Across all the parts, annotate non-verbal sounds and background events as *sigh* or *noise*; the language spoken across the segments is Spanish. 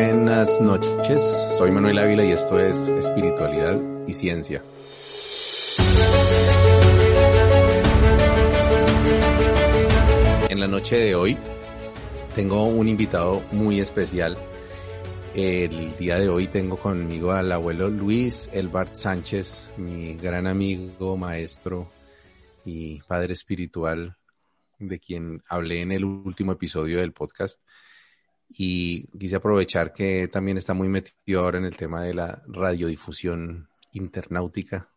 buenas noches. Soy Manuel Ávila y esto es Espiritualidad y Ciencia. En la noche de hoy tengo un invitado muy especial. El día de hoy tengo conmigo al abuelo Luis Elbart Sánchez, mi gran amigo, maestro y padre espiritual, de quien hablé en el último episodio del podcast y quise aprovechar que también está muy metido ahora en el tema de la radiodifusión internáutica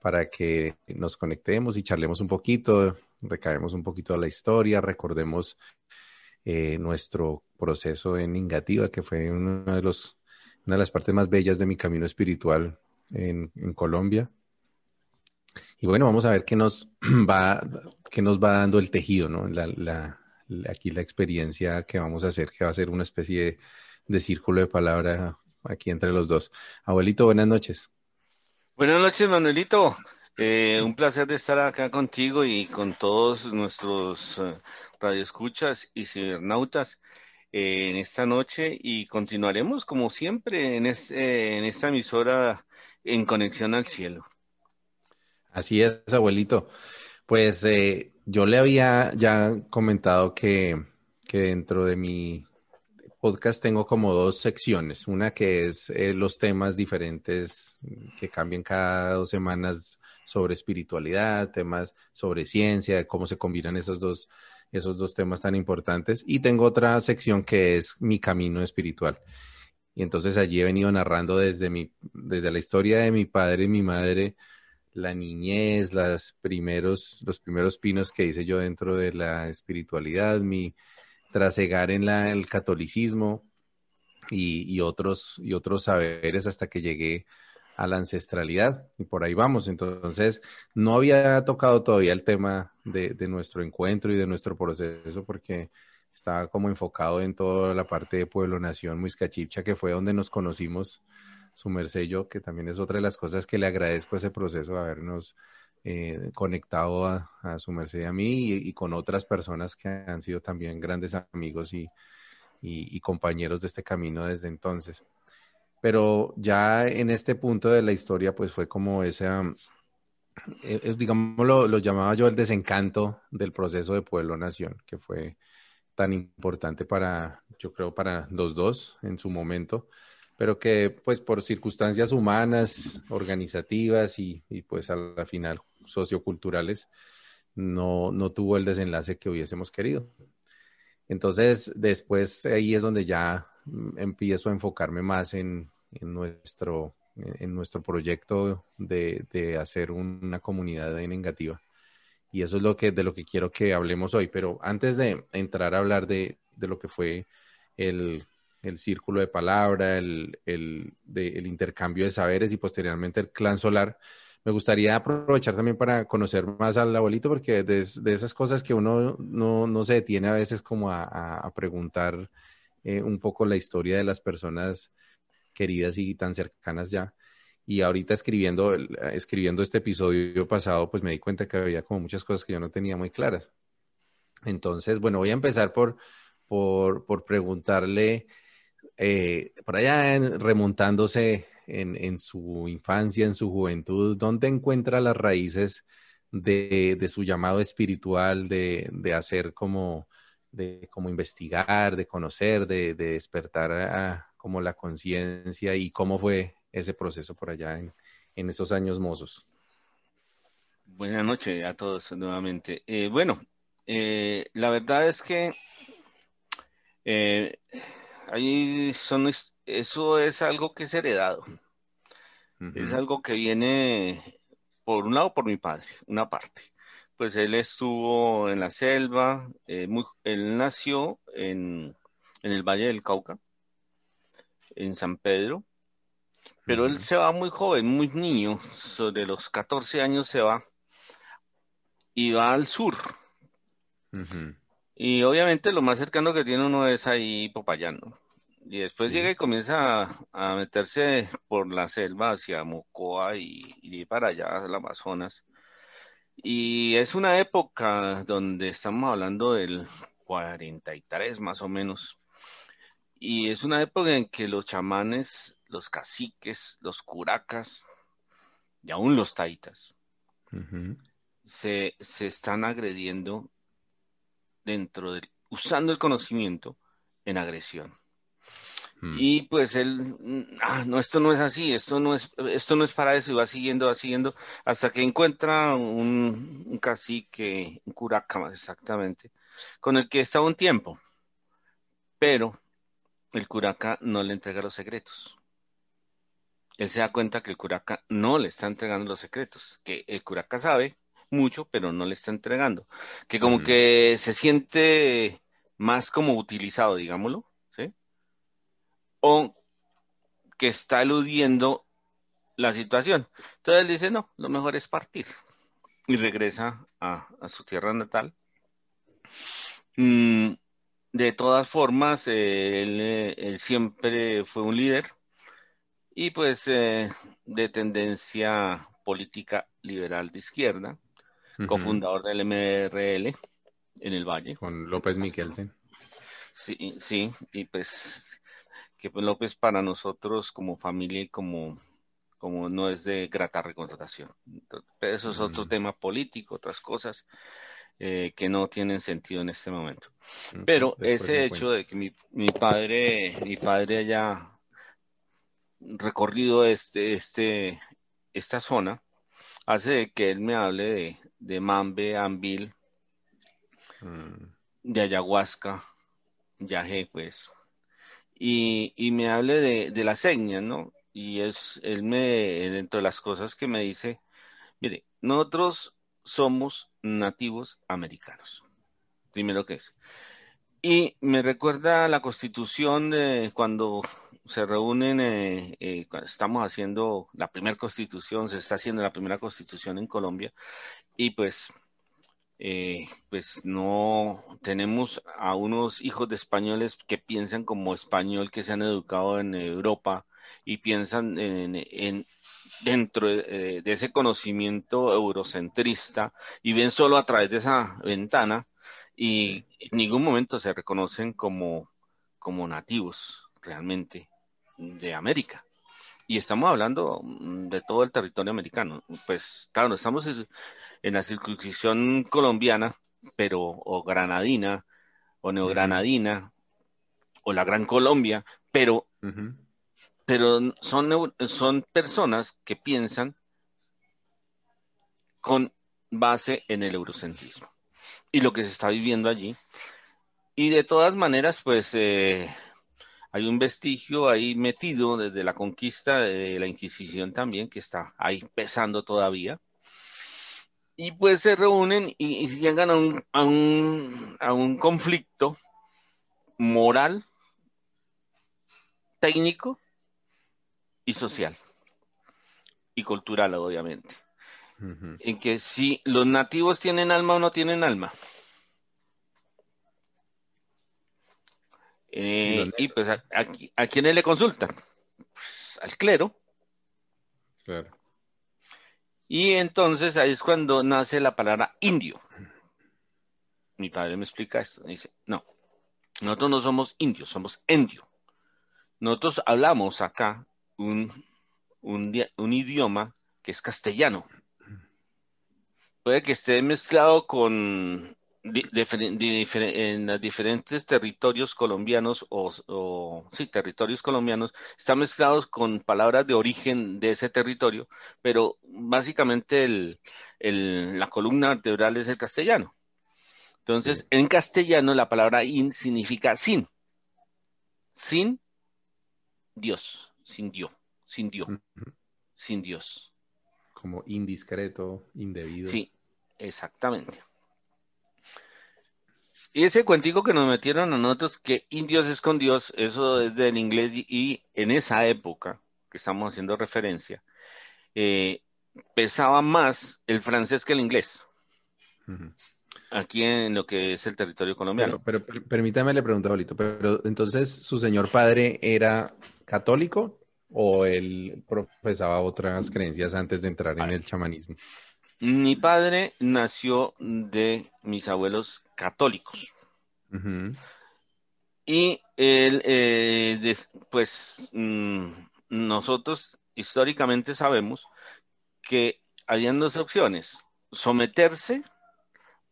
para que nos conectemos y charlemos un poquito, recaemos un poquito a la historia, recordemos eh, nuestro proceso en Ingativa, que fue uno de los, una de las partes más bellas de mi camino espiritual en, en Colombia. Y bueno, vamos a ver qué nos *clears throat* va, qué nos va dando el tejido, ¿no? Aquí la experiencia que vamos a hacer, que va a ser una especie de, círculo de palabra aquí entre los dos. Abuelito, buenas noches. Buenas noches, Manuelito. Eh, un placer de estar acá contigo y con todos nuestros uh, radioescuchas y cibernautas eh, en esta noche y continuaremos como siempre en, en esta emisora en conexión al cielo. Así es, abuelito. Pues eh, yo le había ya comentado que, dentro de mi podcast tengo como dos secciones. Una que es eh, los temas diferentes que cambian cada dos semanas sobre espiritualidad, temas sobre ciencia, cómo se combinan esos dos, esos dos temas tan importantes. Y tengo otra sección que es mi camino espiritual. Y entonces allí he venido narrando desde, mi, desde la historia de mi padre y mi madre la niñez, las primeros, los primeros pinos que hice yo dentro de la espiritualidad, mi trasegar en la, el catolicismo y, otros, y otros saberes hasta que llegué a la ancestralidad y por ahí vamos. Entonces, no había tocado todavía el tema de, de nuestro encuentro y de nuestro proceso porque estaba como enfocado en toda la parte de pueblo-nación, Muiscachicha, que fue donde nos conocimos su merced yo, que también es otra de las cosas que le agradezco ese proceso de habernos eh, conectado a, su merced y a mí y, con otras personas que han sido también grandes amigos y, compañeros de este camino desde entonces. Pero ya en este punto de la historia, pues fue como ese, eh, eh, digamos, lo, lo, llamaba yo el desencanto del proceso de pueblo-nación, que fue tan importante para, yo creo, para los dos en su momento pero que pues por circunstancias humanas, organizativas y, pues a la final socioculturales, no, no tuvo el desenlace que hubiésemos querido. Entonces, después ahí es donde ya mm, empiezo a enfocarme más en, en nuestro, en nuestro proyecto de, de, hacer una comunidad en negativa. Y eso es lo que, de lo que quiero que hablemos hoy. Pero antes de entrar a hablar de, de lo que fue el, el círculo de palabra, el, el, intercambio de saberes y posteriormente el clan solar. Me gustaría aprovechar también para conocer más al abuelito, porque de, esas cosas que uno no, se detiene a veces como a, preguntar eh, un poco la historia de las personas queridas y tan cercanas ya. Y ahorita escribiendo, escribiendo este episodio pasado, pues me di cuenta que había como muchas cosas que yo no tenía muy claras. Entonces, bueno, voy a empezar por, por, por preguntarle eh, por allá remontándose en, su infancia, en su juventud, ¿dónde encuentra las raíces de, su llamado espiritual, de, hacer como, de como investigar, de conocer, de, despertar como la conciencia y cómo fue ese proceso por allá en, esos años mozos? Buenas noches a todos nuevamente. Eh, bueno, eh, la verdad es que Ahí son, eso es algo que es heredado. Es algo que viene, por un lado, por mi padre, una parte. Pues él estuvo en la selva, eh, él nació en, el Valle del Cauca, en San Pedro, pero él se va muy joven, muy niño, sobre los 14 años se va y va al sur. Y obviamente lo más cercano que tiene uno es ahí Popayán, Y después llega y comienza a, meterse por la selva hacia Mocoa y, y para allá, al Amazonas. Y es una época donde estamos hablando del 43 más o menos. Y es una época en que los chamanes, los caciques, los curacas y aún los taitas se, se, están agrediendo dentro del, usando el conocimiento en agresión. Hmm. Y pues él, ah, no, esto no es así, esto no es, esto no es para eso, y va siguiendo, va siguiendo, hasta que encuentra un, un cacique, un curaca más exactamente, con el que está un tiempo. Pero el curaca no le entrega los secretos. Él se da cuenta que el curaca no le está entregando los secretos, que el curaca sabe mucho, pero no le está entregando, que como que se siente más como utilizado, digámoslo, ¿sí? O que está eludiendo la situación. Entonces él dice, no, lo mejor es partir. Y regresa a, su tierra natal. Mm, de todas formas, eh, él, siempre fue un líder y pues eh, de tendencia política liberal de izquierda, cofundador del MRL en el Valle. Con López Miquelsen. Sí, sí, y pues que pues, López para nosotros como familia y como, como no es de grata recontratación. Pero eso es otro tema político, otras cosas. Eh, que no tienen sentido en este momento. Pero ese hecho de que mi, mi, padre, mi padre haya recorrido este, este, esta zona, hace que él me hable de, de Mambe, Anvil, mm. de ayahuasca, yagé, pues, y, y, me hable de, de las señas, ¿no? Y es, él me, dentro de las cosas que me dice, mire, nosotros somos nativos americanos. Primero que es. Y me recuerda la constitución de cuando se reúnen, eh, eh, estamos haciendo la primera constitución, se está haciendo la primera constitución en Colombia, y pues, eh, pues no tenemos a unos hijos de españoles que piensan como español, que se han educado en Europa y piensan en dentro de, ese conocimiento eurocentrista y ven solo a través de esa ventana y en ningún momento se reconocen como, como nativos realmente de América. Y estamos hablando de todo el territorio americano. Pues claro, estamos en la circunscripción colombiana, pero o granadina, o neogranadina, o la Gran Colombia, pero pero son, son personas que piensan con base en el eurocentrismo y lo que se está viviendo allí. Y de todas maneras, pues eh, hay un vestigio ahí metido desde la conquista de la Inquisición también, que está ahí pesando todavía. Y pues se reúnen y, llegan a un, a, un, a un conflicto moral, técnico y social y cultural, obviamente. En que si los nativos tienen alma o no tienen alma. Eh, y pues a, a, quiénes le consultan? Pues, al clero. Claro. Y entonces ahí es cuando nace la palabra indio. Mi padre me explica esto. dice, no, nosotros no somos indios, somos endio. Nosotros hablamos acá un, un, idioma que es castellano. Puede que esté mezclado con en los diferentes territorios colombianos o, sí, territorios colombianos, están mezclados con palabras de origen de ese territorio, pero básicamente el, la columna vertebral es el castellano. Entonces, en castellano la palabra in significa sin. Sin Dios sin Dios, sin Dios, sin Dios. Como indiscreto, indebido. Sí, exactamente. Y ese cuentico que nos metieron a nosotros, que indios es con Dios, eso es del inglés y, en esa época que estamos haciendo referencia, eh, pesaba más el francés que el inglés. Aquí en lo que es el territorio colombiano. Pero, permítame le pregunto, Bolito, pero entonces su señor padre era católico o él profesaba otras creencias antes de entrar en el chamanismo? Mi padre nació de mis abuelos católicos. Y él, eh, pues mm, nosotros históricamente sabemos que habían dos opciones, someterse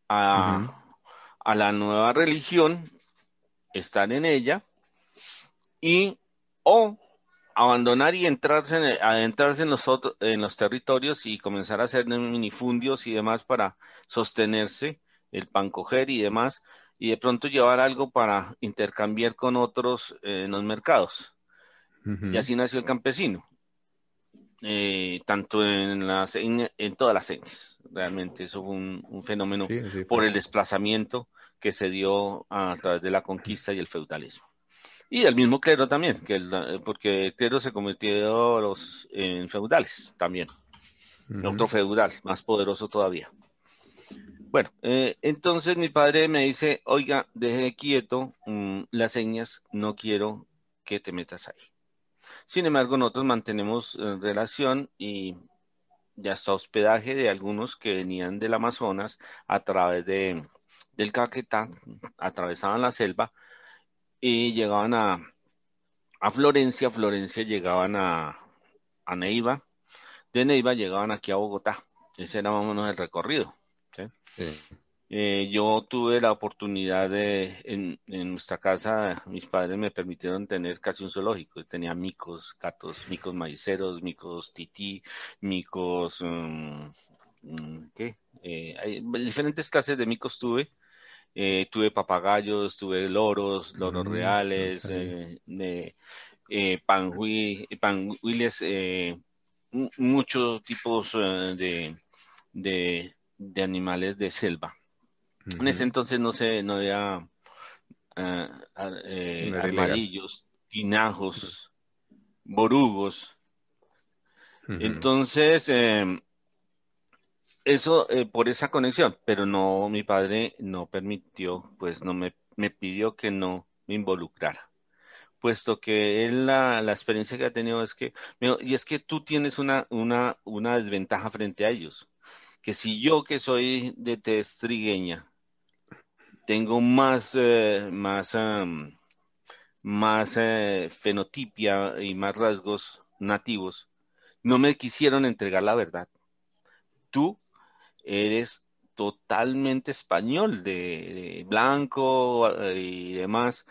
a, a la nueva religión, estar en ella, y o abandonar y entrarse en, adentrarse en los, en los territorios y comenzar a hacer minifundios y demás para sostenerse, el pan coger y demás, y de pronto llevar algo para intercambiar con otros eh, en los mercados. Y así nació el campesino, eh, tanto en, las, en, todas las señas. Realmente eso fue un, fenómeno por el desplazamiento que se dio a través de la conquista y el feudalismo. Y el mismo clero también, que porque el clero se convirtió los, en feudales también. Otro feudal, más poderoso todavía. Bueno, eh, entonces mi padre me dice, oiga, deje quieto mm, las señas, no quiero que te metas ahí. Sin embargo, nosotros mantenemos eh, relación y ya está hospedaje de algunos que venían del Amazonas a través de, del Caquetá, atravesaban la selva y llegaban a, a Florencia, Florencia llegaban a, a Neiva, de Neiva llegaban aquí a Bogotá. Ese era más o menos el recorrido. Eh, yo tuve la oportunidad de, en, en, nuestra casa, mis padres me permitieron tener casi un zoológico. Tenía micos, gatos, micos maiceros, micos tití, micos, mm, mm, ¿qué? Eh, hay diferentes clases de micos tuve. Eh, tuve papagayos, tuve loros, loros mm, reales, eh, eh, panguiles, muchos tipos de, de, de, animales de selva. En ese entonces no se, no había armadillos, tinajos, borugos. Entonces, em, eso eh, por esa conexión, pero no, mi padre no permitió, pues no me, me pidió que no me involucrara, puesto que él la, la experiencia que ha tenido es que, y es que tú tienes una, una, una desventaja frente a ellos, que si yo que soy de testrigueña, tengo más, eh, más, más eh, fenotipia y más rasgos nativos, no me quisieron entregar la verdad. Tú eres totalmente español, de, blanco eh, y demás,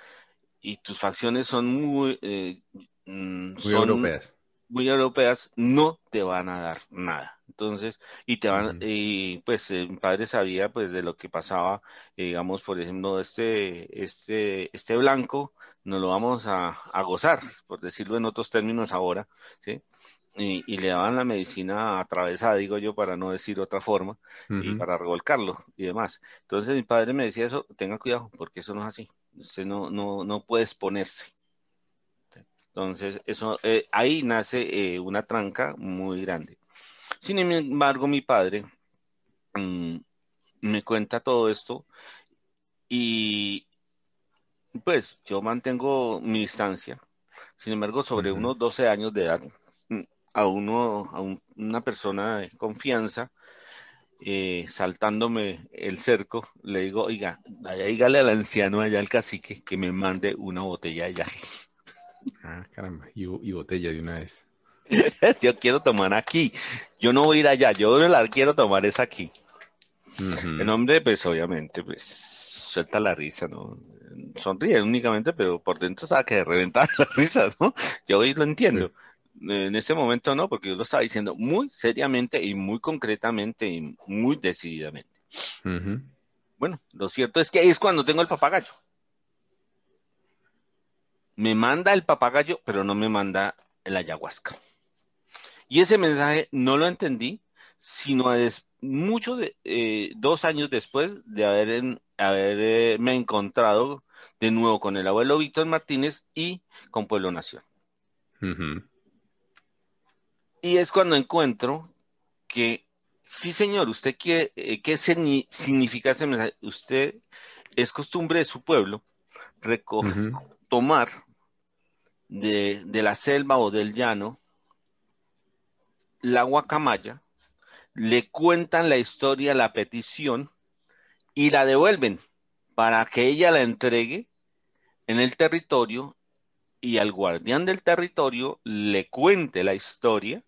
y tus facciones son muy, eh, mm, muy europeas. Muy europeas, no te van a dar nada. Entonces, y te van, y pues mi padre sabía pues de lo que pasaba, digamos, por ejemplo, este, este, este blanco, nos lo vamos a, a gozar, por decirlo en otros términos ahora, ¿sí? Y, le daban la medicina atravesada, digo yo, para no decir otra forma, y para revolcarlo y demás. Entonces mi padre me decía eso, tenga cuidado, porque eso no es así. Usted no, no, no puede exponerse. Entonces, eso, eh, ahí nace eh, una tranca muy grande. Sin embargo, mi padre mm, me cuenta todo esto y pues yo mantengo mi distancia. Sin embargo, sobre unos 12 años de edad, a uno, a una persona de confianza, eh, saltándome el cerco, le digo, oiga, dígale al anciano allá, al cacique, que me mande una botella de yaje. *laughs* Ah, caramba, y, botella de una vez. *laughs* yo quiero tomar aquí, yo no voy a ir allá, yo la quiero tomar es aquí. El hombre, pues obviamente, pues suelta la risa, ¿no? Sonríe únicamente, pero por dentro sabe que reventar *laughs* la risa, ¿no? Yo hoy lo entiendo en ese momento no, porque yo lo estaba diciendo muy seriamente y muy concretamente y muy decididamente. Bueno, lo cierto es que ahí es cuando tengo el papagayo. Me manda el papagayo, pero no me manda el ayahuasca. Y ese mensaje no lo entendí, sino mucho de, eh, dos años después de haber haberme encontrado de nuevo con el abuelo Víctor Martínez y con Pueblo Nación. Y es cuando encuentro que, sí señor, usted quiere, eh, ¿qué significa ese mensaje? Usted es costumbre de su pueblo recoger, tomar de, de, la selva o del llano la guacamaya, le cuentan la historia, la petición y la devuelven para que ella la entregue en el territorio y al guardián del territorio le cuente la historia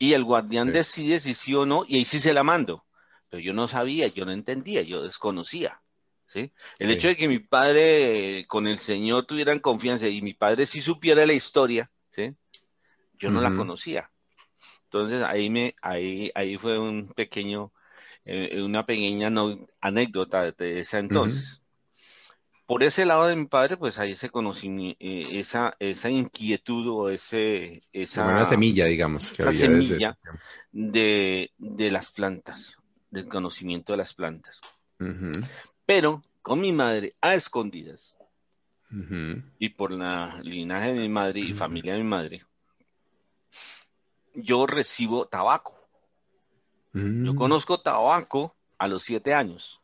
y el guardián decide si sí o no y ahí sí se la mando. Pero yo no sabía, yo no entendía, yo desconocía. ¿sí? El hecho de que mi padre con el Señor tuvieran confianza y mi padre sí supiera la historia, ¿sí? yo no la conocía. Entonces ahí me, ahí, ahí fue un pequeño, eh, una pequeña anécdota de esa entonces. Por ese lado de mi padre, pues ahí se conocí eh, esa, esa inquietud o ese, esa una semilla, digamos, que semilla de, de, las plantas, del conocimiento de las plantas. Pero con mi madre a escondidas y por la linaje de mi madre y familia de mi madre, yo recibo tabaco. Yo mm. conozco tabaco a los siete años.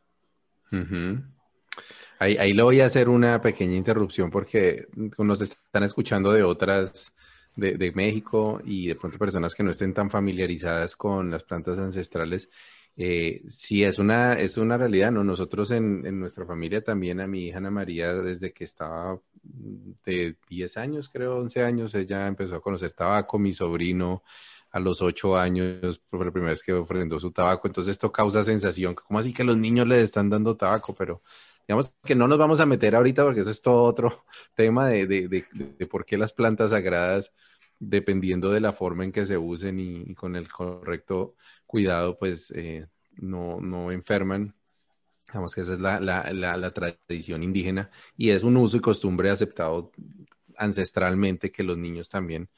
Ahí, ahí le voy a hacer una pequeña interrupción porque nos están escuchando de otras, de, México y de pronto personas que no estén tan familiarizadas con las plantas ancestrales. Eh, sí, es una, es una realidad, ¿no? Nosotros en, nuestra familia también, a mi hija Ana María, desde que estaba de 10 años, creo, 11 años, ella empezó a conocer tabaco, mi sobrino a los 8 años fue la primera vez que ofrendó su tabaco, entonces esto causa sensación, como así que los niños le están dando tabaco? Pero digamos que no nos vamos a meter ahorita porque eso es todo otro *laughs* tema de, de, de, por qué las plantas sagradas, dependiendo de la forma en que se usen y con el correcto cuidado, pues eh, no, no enferman. Digamos que esa es la, la, la, tradición indígena y es un uso y costumbre aceptado ancestralmente que los niños también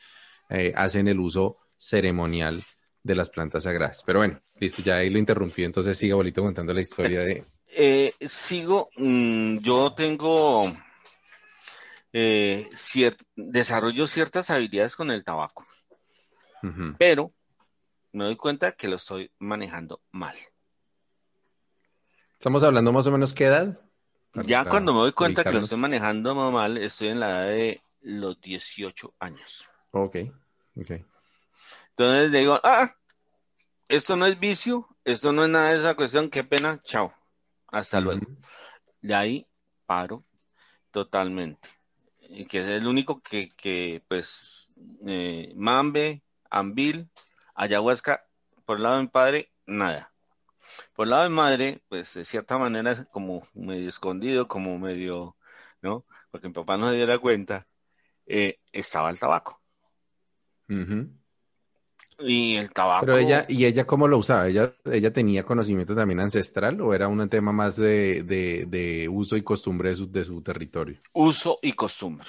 eh, hacen el uso ceremonial de las plantas sagradas. Pero bueno, listo, ya ahí lo interrumpí, entonces siga Bolito contando la historia de... Eh, sigo, mm, yo tengo, desarrollo ciertas habilidades con el tabaco, pero me doy cuenta que lo estoy manejando mal. Estamos hablando más o menos qué edad. ya cuando me doy cuenta que lo estoy manejando mal, estoy en la edad de los 18 años. Ok, ok. Entonces digo, ah, esto no es vicio, esto no es nada de esa cuestión, qué pena, chao, hasta luego. De ahí paro totalmente. Y que es el único que, que pues, eh, Mambe, Ambil, Ayahuasca, por el lado de mi padre, nada. Por el lado de mi madre, pues de cierta manera es como medio escondido, como medio, ¿no? Porque mi papá no se diera cuenta, eh, estaba el tabaco. Y el tabaco. Pero ella, ¿y ella cómo lo usaba? ¿Ella, ella tenía conocimiento también ancestral o era un tema más de, de, uso y costumbre de su, de su, territorio? Uso y costumbre.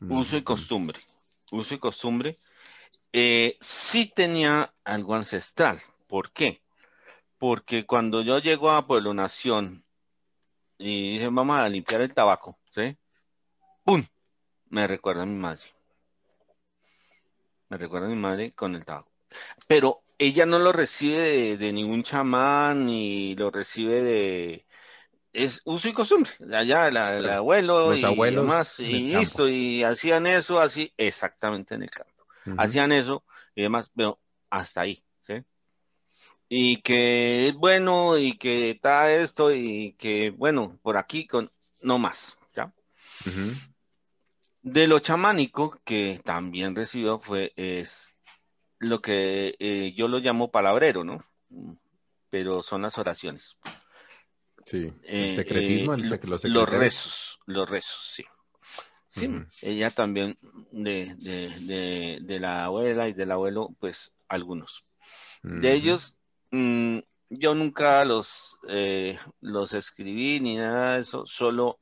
Uso y costumbre. Uso y costumbre eh, sí tenía algo ancestral. ¿Por qué? Porque cuando yo llego a Pueblo Nación y dicen, vamos a limpiar el tabaco, ¿sí? ¡Pum! Me recuerda a mi madre. Me recuerda a mi madre con el tabaco. Pero ella no lo recibe de, ningún chamán ni lo recibe de, es uso y costumbre. Allá el abuelo y demás, y listo, y hacían eso así, exactamente en el campo hacían eso y demás, pero hasta ahí, ¿sí? Y que es bueno y que está esto y que, bueno, por aquí con, no más, ¿ya? De lo chamánico que también recibió fue, es lo que eh, yo lo llamo palabrero, ¿no? Pero son las oraciones. Sí, el eh, secretismo, eh, los rezos, los rezos, sí. Sí, ella también de, de, de, la abuela y del abuelo, pues algunos. De ellos, mm, yo nunca los, los escribí ni nada de eso, solo,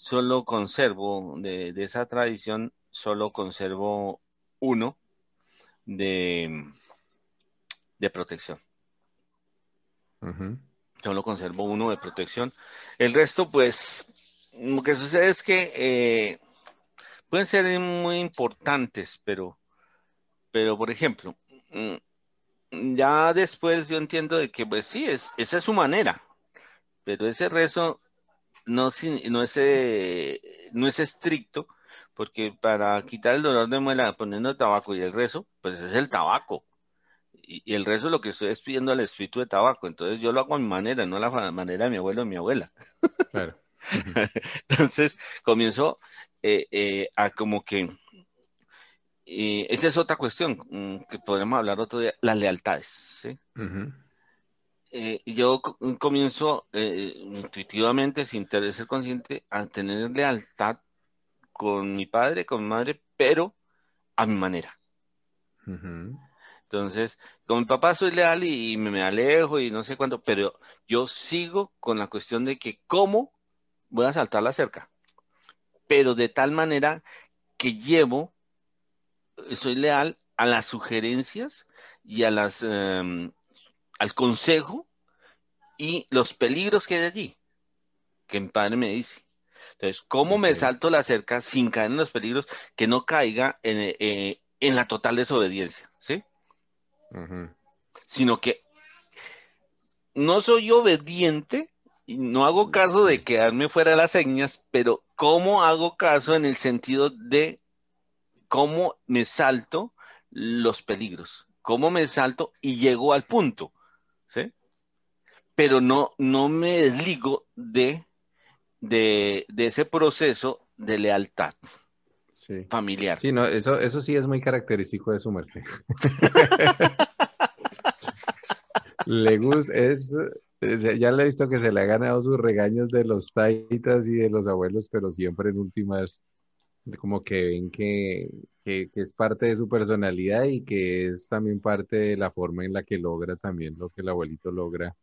solo conservo de, de esa tradición, solo conservo uno de, de protección. Solo conservo uno de protección. El resto, pues, lo que sucede es que eh, pueden ser muy importantes, pero, pero por ejemplo, mm, ya después yo entiendo de que, pues sí, es, esa es su manera, pero ese rezo no, no, es, eh, no es estricto, porque para quitar el dolor de muela poniendo tabaco y el rezo, pues es el tabaco. Y, y el rezo lo que estoy es pidiendo al espíritu de tabaco. Entonces yo lo hago a mi manera, no a la manera de mi abuelo o mi abuela. *laughs* Claro. *laughs* Entonces comienzo eh, eh, a como que, esa es otra cuestión mm, que podremos hablar otro día, las lealtades. ¿sí? Yo comienzo intuitivamente, sin ser consciente, a tener lealtad con mi padre, con mi madre, pero a mi manera. Entonces, con mi papá soy leal y, me, alejo y no sé cuánto, pero yo sigo con la cuestión de que cómo voy a saltar la cerca, pero de tal manera que llevo, soy leal a las sugerencias y a las em, al consejo y los peligros que hay allí, que mi padre me dice. Entonces, ¿cómo me salto la cerca sin caer en los peligros que no caiga en, eh, en la total desobediencia? ¿Sí? sino que no soy obediente y no hago caso de quedarme fuera de las señas, pero ¿cómo hago caso en el sentido de cómo me salto los peligros? ¿Cómo me salto y llego al punto? ¿Sí? Pero no, no me desligo de, de, ese proceso de lealtad familiar. Sí, no, eso, eso sí es muy característico de su merced. *laughs* le gusta, es, ya le he visto que se le ha ganado sus regaños de los taitas y de los abuelos, pero siempre en últimas, como que ven que, que, es parte de su personalidad y que es también parte de la forma en la que logra también lo que el abuelito logra.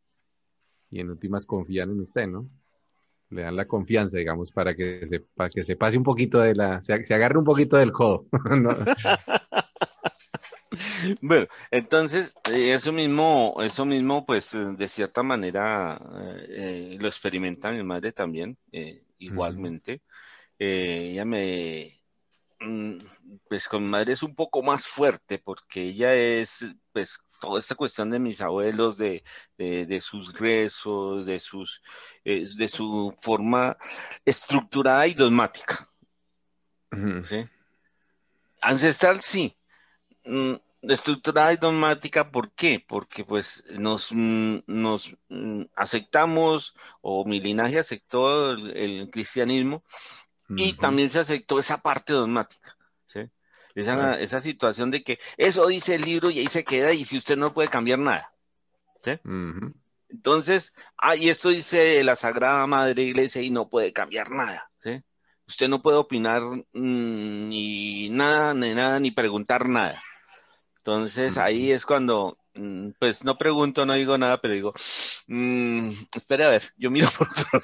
Y en últimas confían en usted, ¿no? le dan la confianza, digamos, para que se, para que se pase un poquito de la, se, agarre un poquito del codo. *laughs* *laughs* Bueno, entonces, eh, eso mismo, eso mismo, pues, eh, de cierta manera, eh, lo experimenta mi madre también, igualmente. Ella me, mm, pues, con mi madre es un poco más fuerte, porque ella es, pues, toda esta cuestión de mis abuelos, de, sus rezos, de, sus, de su forma estructurada y dogmática. Ancestral, sí. Mm, estructurada y dogmática, ¿por qué? Porque pues nos, mm, nos mm, aceptamos, o mi linaje aceptó el, cristianismo, y también se aceptó esa parte dogmática. Esa, esa situación de que eso dice el libro y ahí se queda y si usted no puede cambiar nada. ¿sí? Entonces, ah, y esto dice la Sagrada Madre Iglesia y no puede cambiar nada. ¿sí? Usted no puede opinar mm, ni nada, ni nada, ni preguntar nada. Entonces, ahí es cuando, mm, pues no pregunto, no digo nada, pero digo, mmm, espere a ver, yo miro *laughs* por otro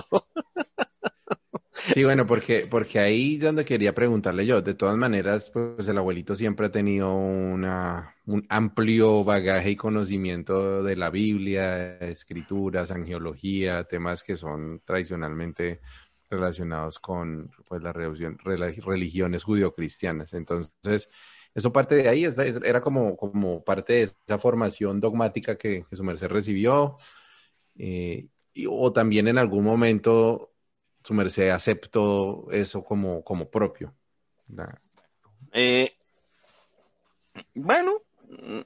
lado. Sí, bueno, porque, porque ahí donde quería preguntarle yo, de todas maneras, pues el abuelito siempre ha tenido una, un amplio bagaje y conocimiento de la Biblia, escrituras, angiología, temas que son tradicionalmente relacionados con pues, las religiones judio-cristianas. Entonces, eso parte de ahí, era como, como parte de esa formación dogmática que, su merced recibió, eh, o también en algún momento su merced aceptó eso como, como propio. Eh, bueno,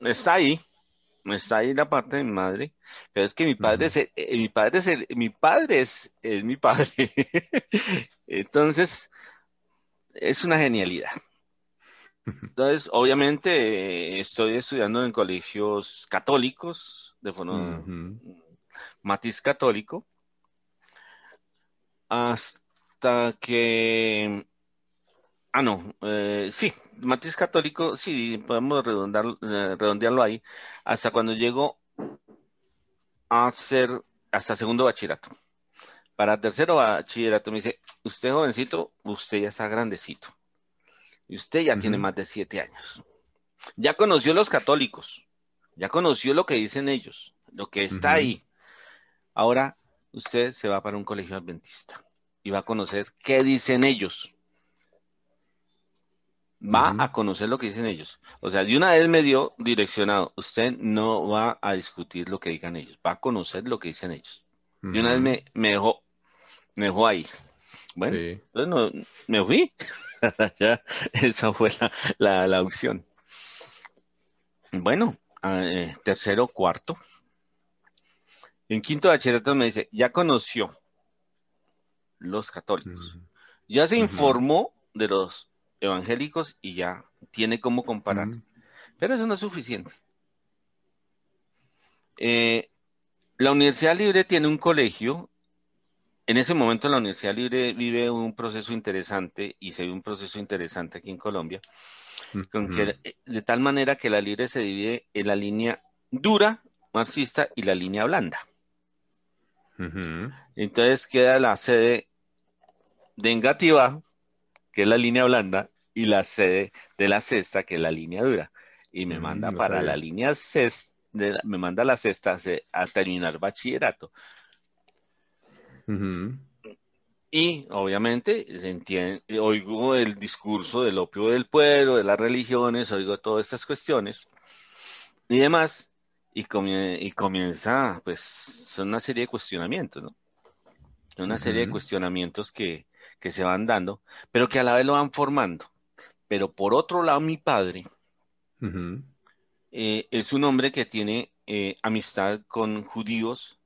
está ahí, está ahí la parte de mi madre, pero es que mi padre es, eh, mi padre es, mi padre es, mi padre. *laughs* Entonces, es una genialidad. Entonces, obviamente, estoy estudiando en colegios católicos, de forma matiz católico, hasta que... Ah, no, eh, sí, matiz católico, sí, podemos redondar, eh, redondearlo ahí, hasta cuando llego a ser hasta segundo bachillerato. Para tercero bachillerato me dice, usted jovencito, usted ya está grandecito. Y usted ya tiene más de siete años. Ya conoció los católicos, ya conoció lo que dicen ellos, lo que está ahí. Ahora usted se va para un colegio adventista y va a conocer qué dicen ellos. Va a conocer lo que dicen ellos. O sea, de una vez me dio direccionado. Usted no va a discutir lo que digan ellos. Va a conocer lo que dicen ellos. De una vez me, me, dejó, me dejó ahí. Bueno, entonces no, me fui. *laughs* ya, esa fue la, la, opción. Bueno, ah, eh, tercero, cuarto. En quinto bachillerato me dice, ya conoció los católicos. Ya se informó de los evangélicos y ya tiene cómo comparar. Pero eso no es suficiente. Eh, la Universidad Libre tiene un colegio. En ese momento la Universidad Libre vive un proceso interesante y se ve un proceso interesante aquí en Colombia, eh, de tal manera que la Libre se divide en la línea dura, marxista, y la línea blanda. Entonces queda la sede de Engativá, que es la línea blanda, y la sede de la cesta, que es la línea dura. Y me mm, manda para la línea cesta, me manda la cesta a terminar bachillerato. Y obviamente oigo el discurso del opio del pueblo, de las religiones, oigo todas estas cuestiones y demás, y, y comienza, pues, son una serie de cuestionamientos, ¿no? Una serie de cuestionamientos que, que se van dando, pero que a la vez lo van formando. Pero por otro lado, mi padre eh, es un hombre que tiene eh, amistad con judíos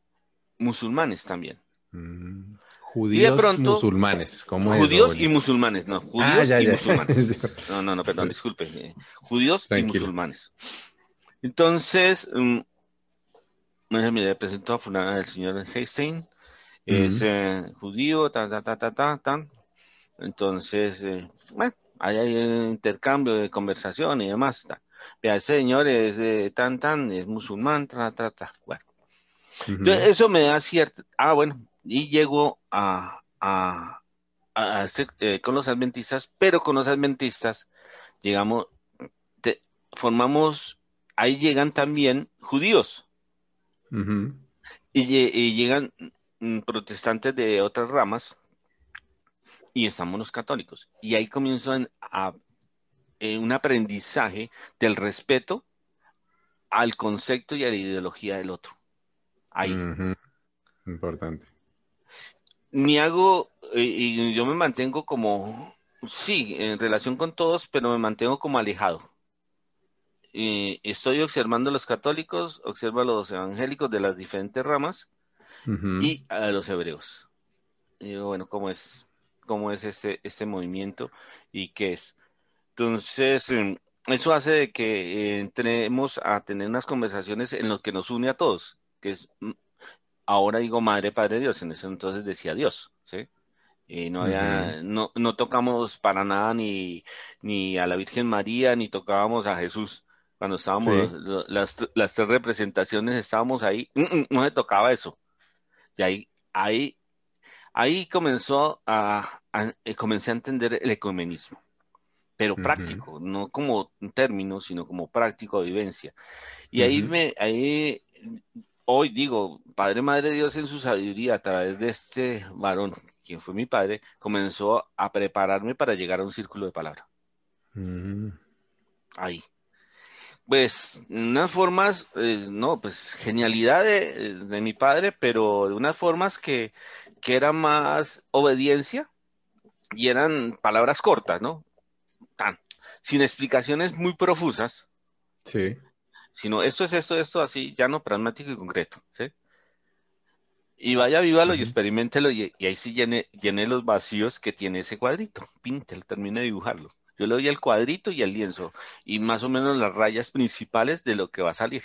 musulmanes también. Mm. Judíos musulmanes, ¿cómo Judíos y musulmanes, no, judíos ah, y musulmanes. *laughs* No, no, no, perdón, disculpe. Eh, judíos y musulmanes. Entonces, um, me presentó a fulana del señor Heinstein, es judío, ta, ta, ta, ta, ta, ta. Entonces, bueno, hay intercambio de conversación y demás. Vea, ese señor es de tan, tan, es musulmán, tra, tra, tra. Bueno. Entonces, eso me da cierto. Ah, bueno, y llego a, a, a, eh, con los adventistas, pero con los adventistas llegamos, formamos, ahí llegan también judíos. y, y, llegan mm, protestantes de otras ramas y estamos los católicos. Y ahí comienzan a, eh, un aprendizaje del respeto al concepto y a la ideología del otro. Ahí. Importante. Ni hago, eh, y yo me mantengo como, sí, en relación con todos, pero me mantengo como alejado. Estoy observando a los católicos, observo a los evangélicos de las diferentes ramas y a los hebreos. Y digo, bueno, ¿cómo es? cómo es este, este movimiento y qué es. Entonces, em, eso hace de que entremos a tener unas conversaciones en lo que nos une a todos, que es, mm, ahora digo Madre, Padre Dios, en ese entonces decía Dios, ¿sí? Y no, había, no, no tocamos para nada ni, ni a la Virgen María, ni tocábamos a Jesús. Cuando estábamos, las, las tres representaciones estábamos ahí, mm, mm, no se tocaba eso. Y ahí, ahí Ahí comenzó a, eh, comencé a entender el ecumenismo, pero práctico, no como un término, sino como práctico de vivencia. Y ahí me, ahí, hoy digo, Padre Madre Dios en su sabiduría, a través de este varón, quien fue mi padre, comenzó a prepararme para llegar a un círculo de palabra. Ahí pues, unas formas, eh, no, pues genialidad de, de, mi padre, pero de unas formas que, que era más obediencia y eran palabras cortas, ¿no? Tan, sin explicaciones muy profusas. Sí. Sino esto es esto, esto así, ya no pragmático y concreto, ¿sí? Y vaya, vívalo y experimentelo y, ahí sí llene, llene los vacíos que tiene ese cuadrito. Píntelo, termine de dibujarlo. Yo le doy el cuadrito y el lienzo y más o menos las rayas principales de lo que va a salir.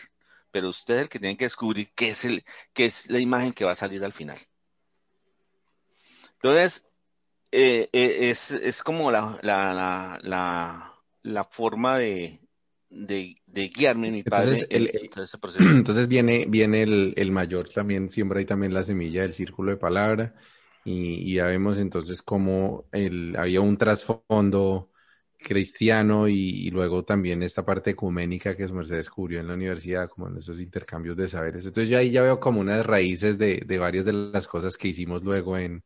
Pero usted es el que tiene que descubrir qué es, el, qué es la imagen que va a salir al final. Entonces, eh, eh, es, como la, la, la, la forma de, de, guiarme mi padre entonces, entonces viene, viene el, el, mayor también, siembra ahí también la semilla del círculo de palabra y, ya vemos entonces cómo el, había un trasfondo cristiano y, luego también esta parte ecuménica que se descubrió en la universidad, como en esos intercambios de saberes. Entonces yo ahí ya veo como unas raíces de, de varias de las cosas que hicimos luego en,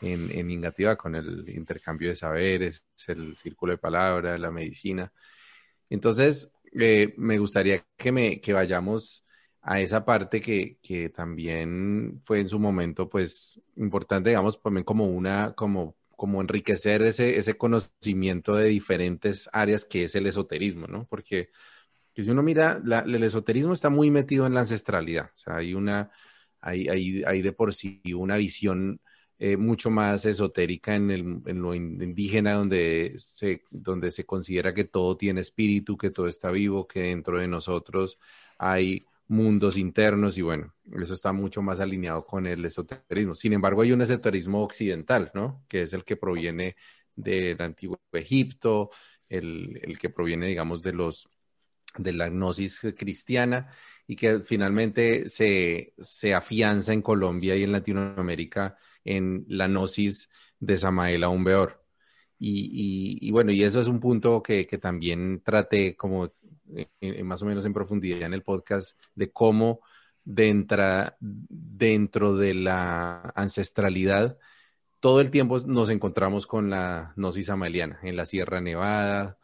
en, en Ingativa con el intercambio de saberes, el círculo de palabra, la medicina. Entonces, eh, me gustaría que, me, que vayamos a esa parte que, que, también fue en su momento, pues, importante, digamos, también como una, como, como enriquecer ese, ese conocimiento de diferentes áreas que es el esoterismo, ¿no? Porque que si uno mira, el esoterismo está muy metido en la ancestralidad, o sea, hay una, hay, hay, hay de por sí una visión eh, mucho más esotérica en, en, lo indígena, donde se, donde se considera que todo tiene espíritu, que todo está vivo, que dentro de nosotros hay mundos internos y bueno, eso está mucho más alineado con el esoterismo. Sin embargo, hay un esoterismo occidental, ¿no? Que es el que proviene del antiguo Egipto, el, el que proviene, digamos, de los de la gnosis cristiana y que finalmente se, se afianza en Colombia y en Latinoamérica en la gnosis de Samael aún peor. Y, y, bueno, y eso es un punto que, que también traté como más o menos en profundidad en el podcast de cómo dentro, dentro de la ancestralidad todo el tiempo nos encontramos con la gnosis amaliana en la Sierra Nevada,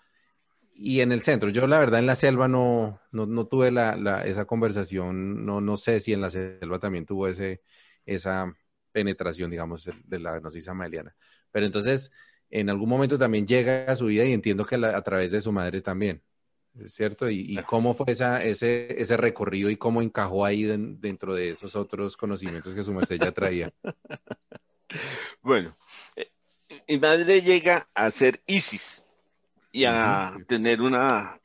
y en el centro. Yo la verdad en la selva no, no, tuve la, esa conversación, no, no sé si en la selva también tuvo ese, esa penetración, digamos, de la gnosis amaliana. Pero entonces, en algún momento también llega a su vida y entiendo que a través de su madre también, ¿cierto? Y, cómo fue esa, ese, ese recorrido y cómo encajó ahí dentro de esos otros conocimientos que su merced ya traía. *laughs* Bueno, eh, mi madre llega a ser Isis y a tener una,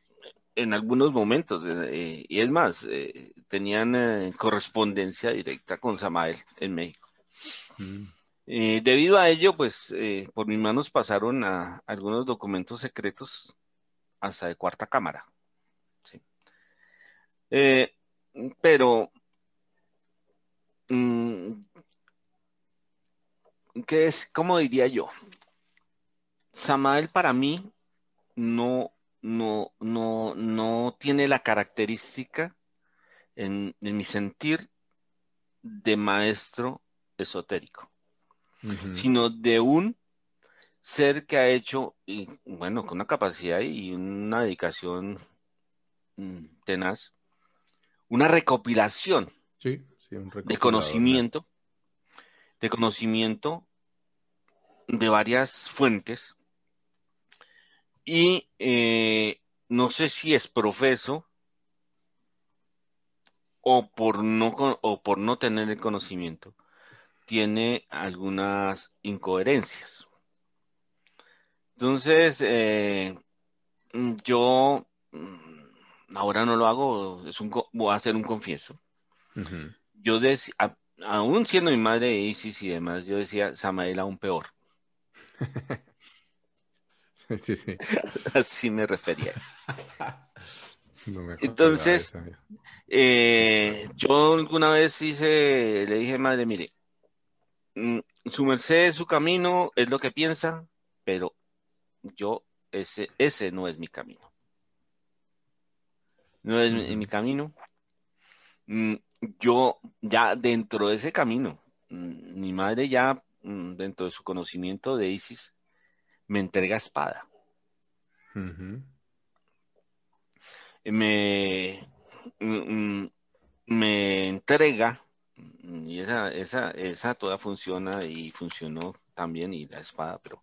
en algunos momentos, eh, y es más, eh, tenían correspondencia directa con Samael en México. Mm. debido a ello, pues por mis manos pasaron a algunos documentos secretos hasta de cuarta cámara. pero, mm, ¿qué es? ¿Cómo diría yo? Samael para mí no, no, no, no tiene la característica, en, mi sentir, de maestro esotérico, sino de un ser que ha hecho, y, bueno, con una capacidad y una dedicación mm, tenaz, una recopilación de conocimiento, de conocimiento de varias fuentes y eh, no sé si es profeso o por no, o por no tener el conocimiento, tiene algunas incoherencias. Entonces, eh, yo mm, ahora no lo hago, es un, voy a hacer un confieso. Yo decía, aún siendo mi madre Isis y demás, yo decía Samael aún peor. *laughs* Sí, sí. *laughs* Así me refería. *laughs* Entonces, eh, yo alguna vez hice, le dije, madre, mire, mm, su merced, su camino es lo que piensa, pero yo, ese, ese no es mi camino. No es mi, camino. Mm, yo ya dentro de ese camino, mm, mi madre ya dentro de su conocimiento de Isis, me entrega espada. Me, mm, me entrega, y esa, esa, esa toda funciona y funcionó también, y la espada, pero,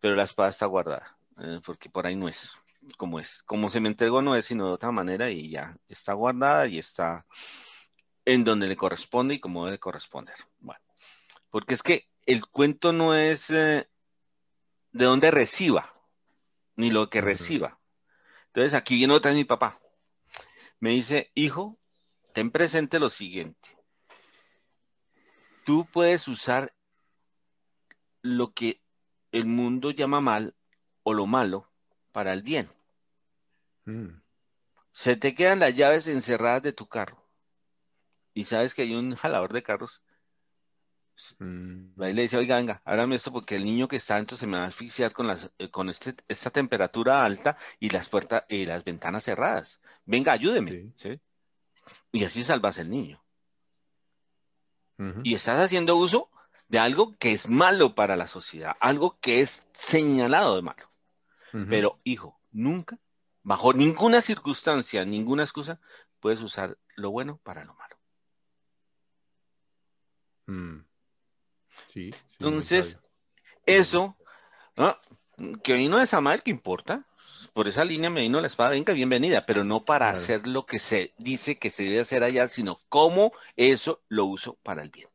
pero la espada está guardada, eh, porque por ahí no es como es. Como se me entregó no es sino de otra manera y ya está guardada y está en donde le corresponde y como debe corresponder. Bueno, porque es que el cuento no es eh, de dónde reciba, ni lo que reciba. Entonces aquí viene otra vez mi papá. Me dice, hijo, ten presente lo siguiente. Tú puedes usar lo que el mundo llama mal o lo malo para el bien. Mm. Se te quedan las llaves encerradas de tu carro. Y sabes que hay un *laughs* jalador de carros Mm. Ahí le dice, oiga, venga, hágame esto porque el niño que está dentro se me va a asfixiar con, las, eh, con este, esta temperatura alta y las puertas y las ventanas cerradas. Venga, ayúdeme. Y así salvas el niño. Y estás haciendo uso de algo que es malo para la sociedad, algo que es señalado de malo. Pero, hijo, nunca, bajo ninguna circunstancia, ninguna excusa, puedes usar lo bueno para lo malo. Mm. Entonces, eso, que vino de Samael, ¿qué importa? Por esa línea me vino la espada, venga, bienvenida, pero no para hacer lo que se dice que se debe hacer allá, sino cómo eso lo uso para el bien.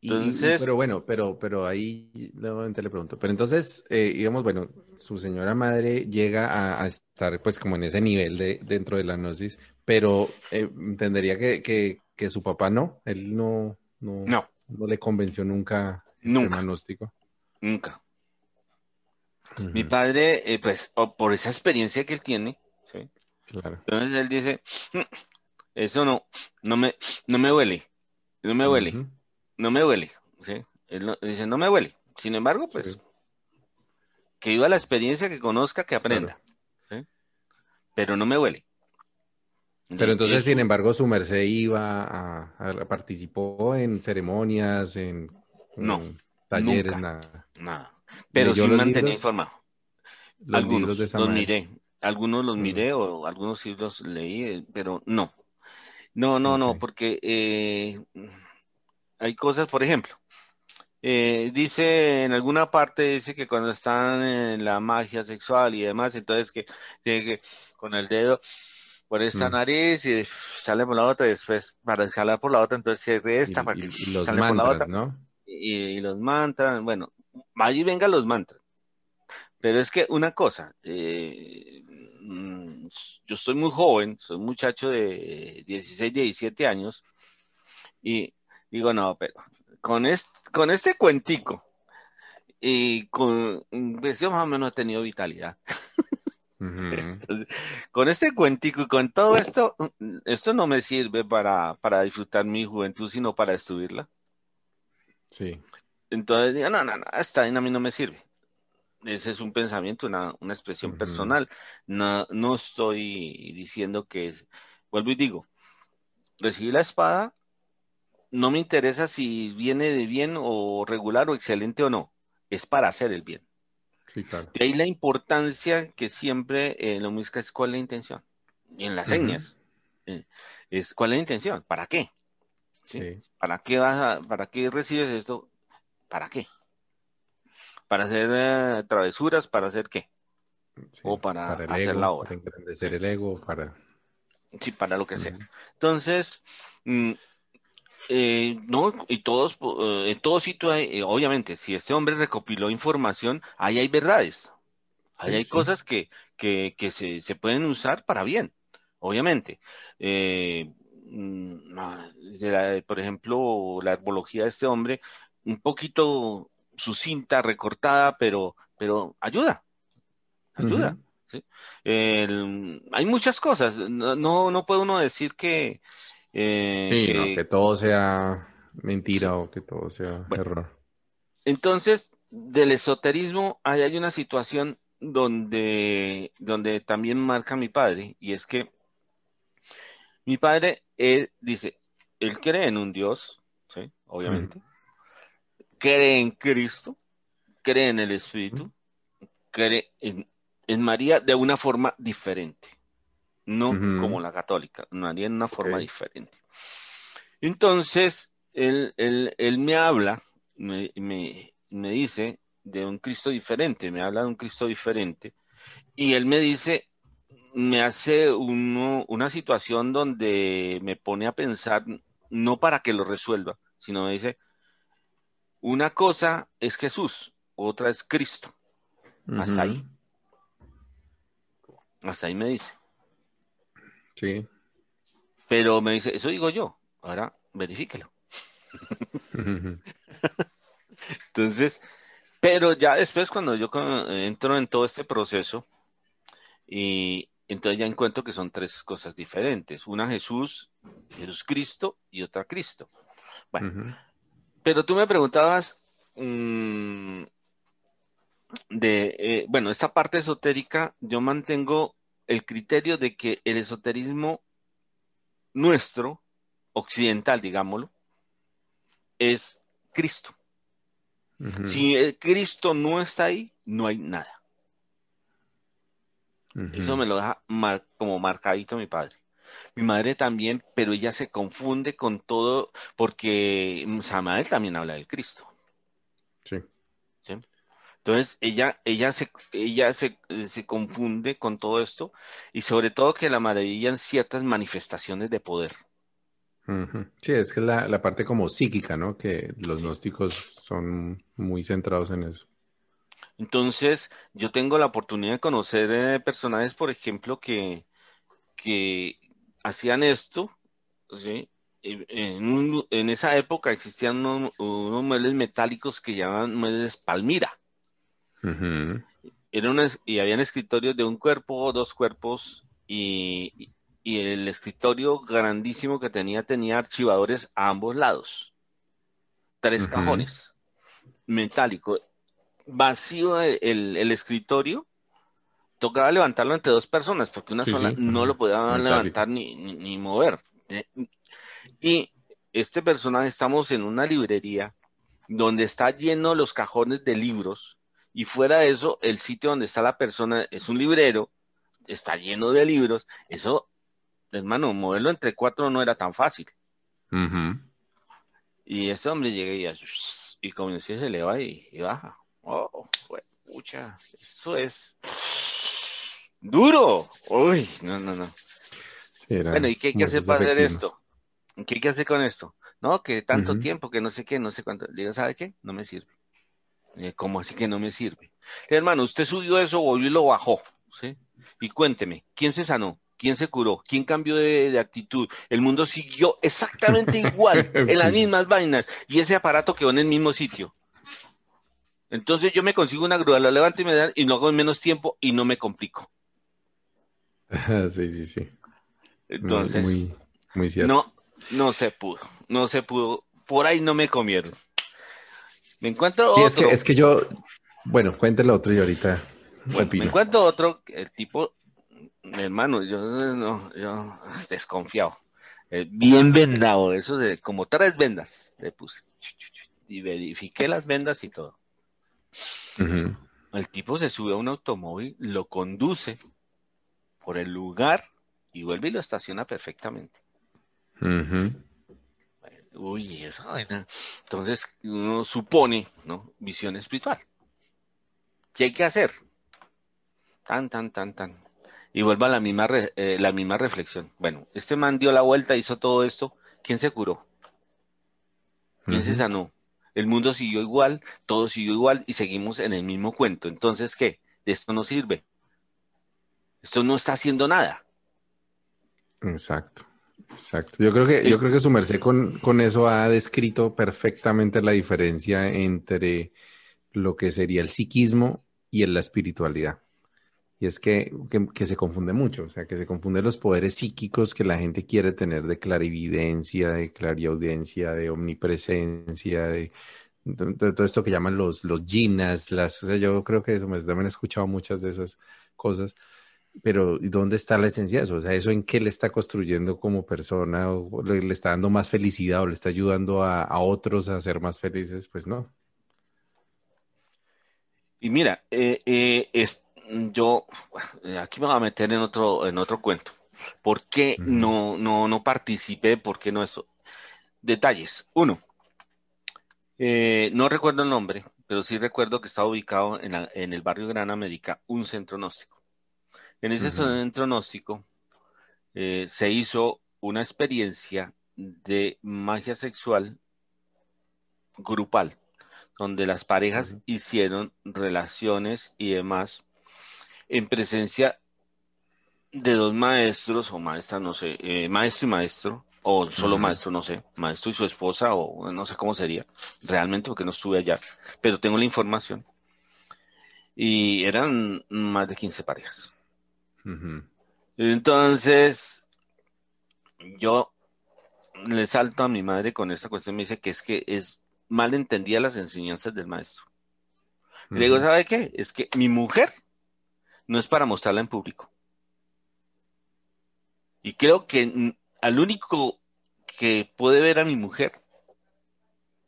Entonces, pero bueno, pero, pero ahí nuevamente le pregunto, pero entonces, eh, digamos, bueno, su señora madre llega a, estar pues como en ese nivel de, dentro de la gnosis, pero eh, entendería que, que, que, su papá no, él no, no, no. le convenció nunca el nunca. gnóstico. Nunca. Mi padre, eh, pues, por esa experiencia que él tiene, ¿sí? Claro. Entonces él dice, eso no, no me, no me huele, no me huele, no me huele, ¿sí? Él dice, no me huele. Sin embargo, pues, que viva la experiencia, que conozca, que aprenda, ¿sí? Pero no me huele. Pero entonces, sin embargo, su merced iba a, participó en ceremonias, en, no, talleres, nada. Nada. Pero sí mantenía informado. Algunos los miré, algunos los miré o algunos sí los leí, eh, pero no. No, no, no, porque eh, hay cosas, por ejemplo, eh, dice en alguna parte, dice que cuando están en la magia sexual y demás, entonces que tiene que con el dedo por esta mm. nariz y sale por la otra y después para jalar por la otra, entonces se resta para que y los mantras, ¿no? Y, los mantras, bueno, allí vengan los mantras. Pero es que una cosa, eh, yo estoy muy joven, soy un muchacho de 16, 17 años, y digo, no, pero con este, con este cuentico, y con, pues yo más o menos he tenido vitalidad. *laughs* con este cuentico y con todo esto, esto no me sirve para, para disfrutar mi juventud, sino para destruirla. Sí. Entonces digo, no, no, no, esta a mí no me sirve. Ese es un pensamiento, una, una expresión personal. No, no estoy diciendo que es, vuelvo y digo, recibí la espada, no me interesa si viene de bien o regular o excelente o no, es para hacer el bien. Sí, claro. De ahí la importancia que siempre en la música es cuál es la intención. Y en las señas eh, es cuál es la intención, ¿para qué? ¿Sí? ¿Para qué vas a, para qué recibes esto? ¿Para qué? ¿Para hacer eh, travesuras? ¿Para hacer qué? o para, hacer la obra. Para engrandecer el ego, para... Sí, para lo que sea. Entonces, mm, eh, no, y todos, eh, en todo sitio hay, obviamente, si este hombre recopiló información, ahí hay verdades. Ahí hay cosas que, que, que se, se, pueden usar para bien, obviamente. Mm, por ejemplo, la herbología de este hombre, un poquito sucinta, recortada, pero, pero ayuda, ayuda. hay muchas cosas, no, no, puede uno decir que... Eh, que, todo sea mentira o que todo sea error. Entonces, del esoterismo, hay, hay una situación donde, donde también marca mi padre, y es que mi padre, él dice, él cree en un Dios, ¿sí? Obviamente cree en Cristo, cree en el Espíritu, cree en, María de una forma diferente, no como la católica, María en una forma diferente. Entonces, él, me habla, me, dice de un Cristo diferente, me habla de un Cristo diferente, y él me dice, me hace una situación donde me pone a pensar, no para que lo resuelva, sino me dice, una cosa es Jesús, otra es Cristo. Hasta ahí. Hasta ahí me dice. Sí. Pero me dice, eso digo yo. Ahora verifíquelo. Entonces, pero ya después cuando yo entro en todo este proceso, y entonces ya encuentro que son tres cosas diferentes. Una Jesús, Jesús Cristo y otra Cristo. Bueno, pero tú me preguntabas mm, de, eh, bueno, esta parte esotérica, yo mantengo el criterio de que el esoterismo nuestro, occidental, digámoslo, es Cristo. Si el Cristo no está ahí, no hay nada. Eso me lo deja como marcadito mi padre. Mi madre también, pero ella se confunde con todo porque Samael también habla del Cristo. Sí. Entonces ella, ella, se, ella se, se, confunde con todo esto y sobre todo que la maravillan ciertas manifestaciones de poder. Sí, es que es la, parte como psíquica, ¿no? Que los gnósticos son muy centrados en eso. Entonces, yo tengo la oportunidad de conocer eh, personajes, por ejemplo, que, que hacían esto, ¿sí? En, en, esa época existían unos, muebles metálicos que llamaban muebles Palmira. y habían escritorios de un cuerpo, dos cuerpos, y, y el escritorio grandísimo que tenía tenía archivadores a ambos lados. Tres cajones metálico. Vacío el, escritorio. Tocaba levantarlo entre dos personas porque una sola no lo podía levantar ni, mover. Eh, y este personaje estamos en una librería donde está lleno los cajones de libros y fuera de eso el sitio donde está la persona es un librero, está lleno de libros. Eso hermano, moverlo entre cuatro no era tan fácil. Y ese hombre llega y, y como se eleva y, baja. Oh, pucha, eso es duro. Uy, no, no, no. bueno, ¿y qué hay que hacer para hacer esto? ¿Qué hay que hacer con esto? No, que tanto tiempo, que no sé qué, no sé cuánto. Le digo, ¿sabe qué? No me sirve. ¿Cómo así que no me sirve? Hermano, usted subió eso, volvió y lo bajó. ¿sí? Y cuénteme, ¿quién se sanó? ¿Quién se curó? ¿Quién cambió de, actitud? El mundo siguió exactamente *laughs* igual, en las mismas vainas, y ese aparato quedó en el mismo sitio. Entonces yo me consigo una grúa, lo levanto y me dan, y lo hago en menos tiempo y no me complico. *laughs* sí, sí, sí. Entonces, muy, muy cierto. No, no se pudo, no se pudo. Por ahí no me comieron. Me encuentro otro. Es que, es que yo, bueno, cuéntelo otro y ahorita. me encuentro otro, el tipo hermano, yo no, yo desconfiado. Eh, bien vendado, eso de como tres vendas le puse. Y verifiqué las vendas y todo. El tipo se sube a un automóvil, lo conduce por el lugar y vuelve y lo estaciona perfectamente. Uy, esa vaina. Entonces uno supone, ¿no? Visión espiritual. ¿Qué hay que hacer? Tan, tan, tan, tan. Y vuelva a la misma, eh, la misma reflexión. Bueno, este man dio la vuelta, hizo todo esto. ¿Quién se curó? ¿Quién se sanó? El mundo siguió igual, todo siguió igual y seguimos en el mismo cuento. Entonces, ¿qué? De esto no sirve. Esto no está haciendo nada. Exacto. Exacto. Yo creo que, yo creo que su merced con, con eso ha descrito perfectamente la diferencia entre lo que sería el psiquismo y la espiritualidad. Y es que, se confunde mucho, o sea, que se confunden los poderes psíquicos que la gente quiere tener de clarividencia, de clariaudiencia, de omnipresencia, de, todo esto que llaman los, los ginas, las, o sea, yo creo que también he escuchado muchas de esas cosas, pero ¿dónde está la esencia de eso? O sea, ¿eso en qué le está construyendo como persona? ¿O le, está dando más felicidad o le está ayudando a, otros a ser más felices? Pues no. Y mira, eh, eh, yo aquí me voy a meter en otro, en otro cuento. ¿Por qué no, no, no participé? ¿Por qué no eso? Detalles. Uno, eh, no recuerdo el nombre, pero sí recuerdo que estaba ubicado en, en el barrio Gran América un centro gnóstico. En ese centro gnóstico eh, se hizo una experiencia de magia sexual grupal, donde las parejas hicieron relaciones y demás en presencia de dos maestros o maestras, no sé, eh, maestro y maestro, o solo maestro, no sé, maestro y su esposa, o no sé cómo sería, realmente porque no estuve allá, pero tengo la información. Y eran más de 15 parejas. Entonces, yo le salto a mi madre con esta cuestión, me dice que es que es mal entendía las enseñanzas del maestro. Le digo, ¿sabe qué? Es que mi mujer no es para mostrarla en público. Y creo que al único que puede ver a mi mujer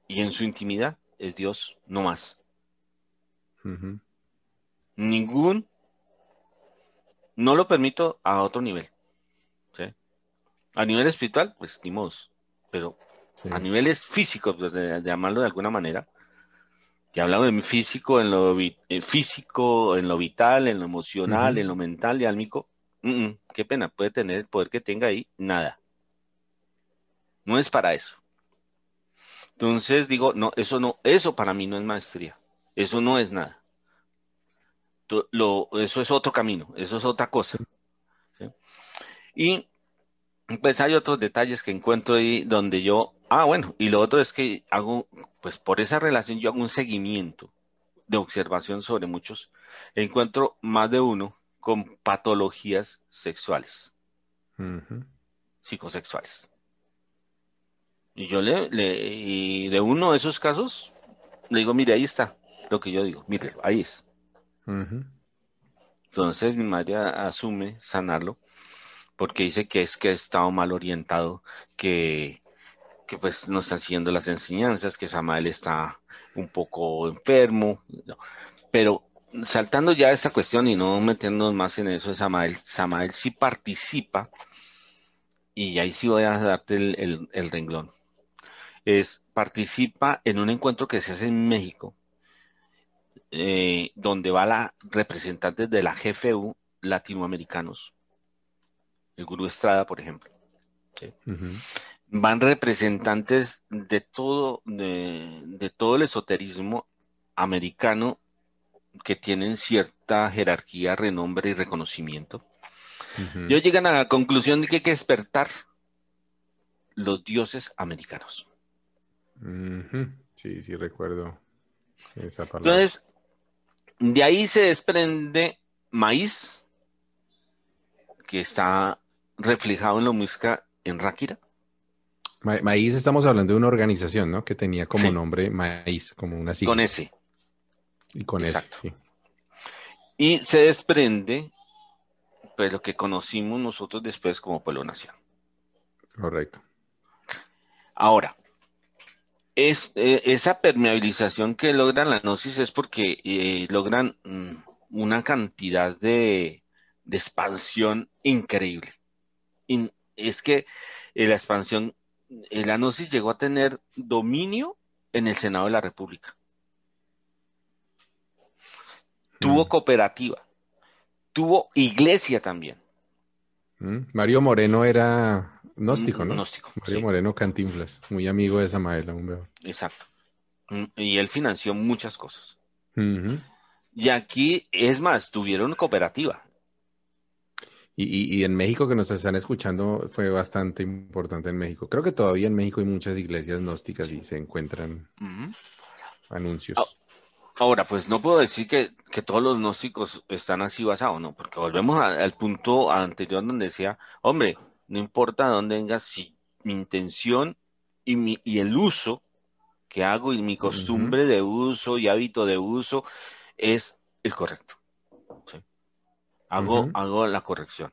y en su intimidad es Dios, no más. Ningún, no lo permito a otro nivel. A nivel espiritual, pues ni modo, pero a niveles físicos, de, llamarlo de alguna manera, que hablamos de físico, en lo eh, físico, en lo vital, en lo emocional, en lo mental y álmico, qué pena, puede tener el poder que tenga ahí, nada. no es para eso. Entonces digo, no, eso no, eso para mí no es maestría, eso no es nada. Lo, eso es otro camino, eso es otra cosa. Y pues hay otros detalles que encuentro ahí donde yo, ah, bueno, y lo otro es que hago, pues por esa relación yo hago un seguimiento de observación sobre muchos, encuentro más de uno con patologías sexuales, psicosexuales. Y yo le, y de uno de esos casos, le digo, mire, ahí está lo que yo digo, mire, ahí es. Entonces mi madre asume sanarlo porque dice que es que ha estado mal orientado, que, que pues no están siguiendo las enseñanzas, que Samael está un poco enfermo, pero saltando ya esta cuestión y no metiéndonos más en eso Samael, Samael sí participa, y ahí sí voy a darte el, el renglón, es participa en un encuentro que se hace en México, eh, donde va la representante de la GFU latinoamericanos, el Gurú Estrada, por ejemplo. Van representantes de todo, de, todo el esoterismo americano que tienen cierta jerarquía, renombre y reconocimiento. Ellos llegan a la conclusión de que hay que despertar los dioses americanos. Sí, sí, recuerdo esa palabra. Entonces, de ahí se desprende maíz, que está reflejado en la música en Ráquira. maíz, estamos hablando de una organización, ¿no? Que tenía como nombre Maíz, como una sigla. Con ese. Y con ese, sí. Y se desprende, pues, lo que conocimos nosotros después como Pueblo Nación. Correcto. Ahora, es, eh, esa permeabilización que logran la gnosis es porque eh, logran mm, una cantidad de, expansión increíble. es que eh, la expansión, la gnosis llegó a tener dominio en el Senado de la República. Tuvo mm. cooperativa, tuvo iglesia también. Mm. Mario Moreno era Gnóstico, ¿no? Gnóstico. Mario Moreno Cantinflas, muy amigo de Samael, aún veo. Exacto. Mm, y él financió muchas cosas. Y aquí, es más, tuvieron cooperativa. Y, en México que nos están escuchando fue bastante importante en México. Creo que todavía en México hay muchas iglesias gnósticas y se encuentran anuncios. Ahora, pues no puedo decir que, todos los gnósticos están así basados, ¿no? Porque volvemos al punto anterior donde decía, hombre, no importa de dónde venga, si mi intención y, mi, y el uso que hago y mi costumbre de uso y hábito de uso es el correcto. Hago, hago la corrección.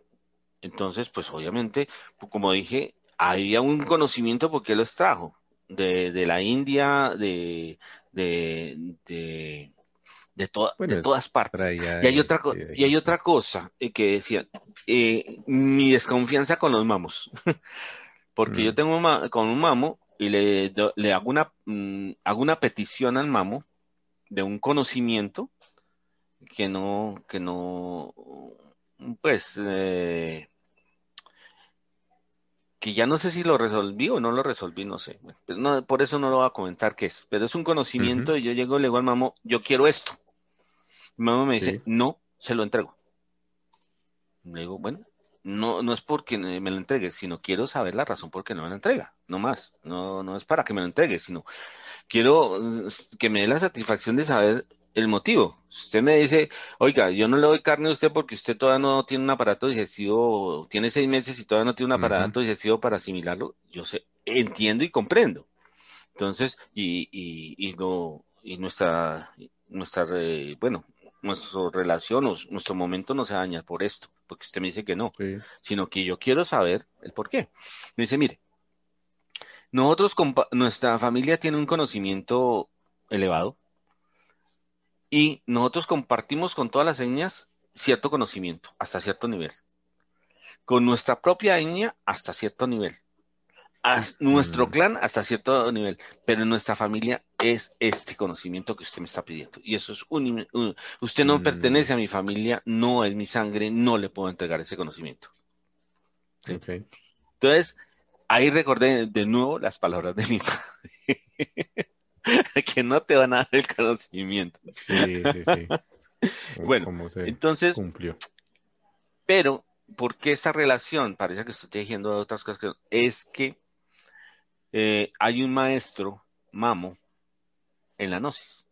Entonces, pues obviamente, pues, como dije, había un conocimiento porque lo extrajo de, de la India, de, de de, de todas partes. y, hay otra, y hay otra cosa eh, que decía, eh, mi desconfianza con los mamos, *laughs* porque yo mm. tengo con un mamo y le, le hago, una, mm, hago una petición al mamo de un conocimiento que no, que no, pues, eh, que ya no sé si lo resolví o no lo resolví, no sé. Pues no, por eso no lo voy a comentar qué es, pero es un conocimiento y yo llego y le digo al mamo, yo quiero esto. Mi mamá me dice, no, se lo entrego. Le digo, bueno, no, no es porque me lo entregue, sino quiero saber la razón por qué no me lo entrega, no más. No, no es para que me lo entregue, sino quiero mm, que me dé la satisfacción de saber el motivo. usted me dice, oiga, yo no le doy carne a usted porque usted todavía no tiene un aparato digestivo, tiene seis meses y todavía no tiene un aparato digestivo para asimilarlo, yo sé, entiendo y comprendo. Entonces, y, y, y, no, y nuestra, nuestra, bueno, nuestra relación o nuestro momento no se daña por esto, porque usted me dice que no, sino que yo quiero saber el por qué. Me dice, mire, nosotros, nuestra familia tiene un conocimiento elevado y nosotros compartimos con todas las etnias cierto conocimiento, hasta cierto nivel. Con nuestra propia etnia, hasta cierto nivel nuestro mm. clan hasta cierto nivel, pero en nuestra familia es este conocimiento que usted me está pidiendo. Y eso es un, usted no mm. pertenece a mi familia, no es mi sangre, no le puedo entregar ese conocimiento. Entonces, ahí recordé de nuevo las palabras de mi *laughs* padre, que no te van a dar el conocimiento. Sí, sí, sí. *laughs* Bueno, entonces, cumplió. pero, ¿por qué esta relación? Parece que estoy diciendo otras cosas que es que eh, hay un maestro, Mamo, en la gnosis.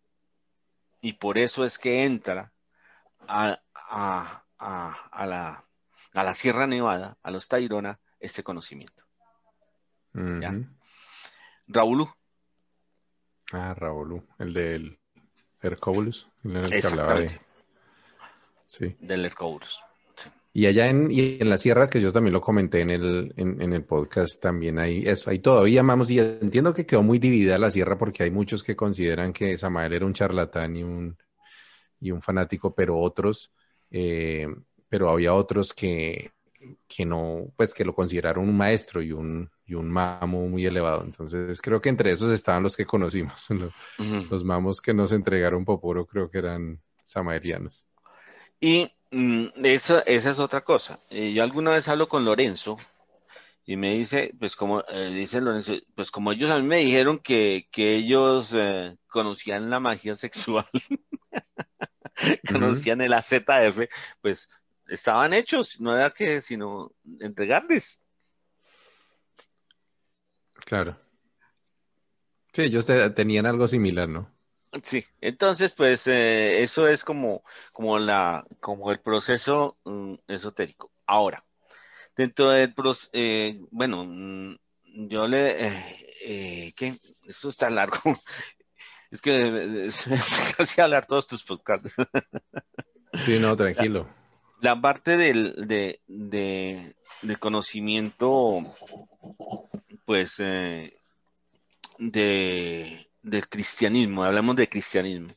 Y por eso es que entra a, la, a la Sierra Nevada, a los Tairona, este conocimiento. Raúl. Ah, Raúl, el del Hercobulus, el que hablaba de... Sí. Del Hercobulus. Y allá en, y en la sierra, que yo también lo comenté en el, en, el podcast, también hay eso, ahí todavía amamos, y entiendo que quedó muy dividida la sierra porque hay muchos que consideran que Samael era un charlatán y un, y un fanático, pero otros, eh, pero había otros que, que no, pues que lo consideraron un maestro y un, y un mamo muy elevado. Entonces, creo que entre esos estaban los que conocimos. *laughs* Los, mamos que nos entregaron Poporo creo que eran samaerianos. Y esa, esa es otra cosa. Eh, yo alguna vez hablo con Lorenzo y me dice, pues como eh, dice Lorenzo, pues como ellos a mí me dijeron que, que ellos eh, conocían la magia *laughs* sexual, conocían el AZF, pues estaban hechos, no era que sino entregarles. Claro. Sí, ellos tenían algo similar, ¿no? Sí, entonces pues eh, eso es como, como, la, como el proceso mm, esotérico. Ahora, dentro del proceso, eh, bueno, mm, yo le, eh, ¿qué? Esto está largo. *laughs* Es que *laughs* casi hablar todos tus podcasts. *laughs* Sí, no, tranquilo. La, parte del, de, de, de conocimiento pues, eh, de, del cristianismo, hablamos de cristianismo.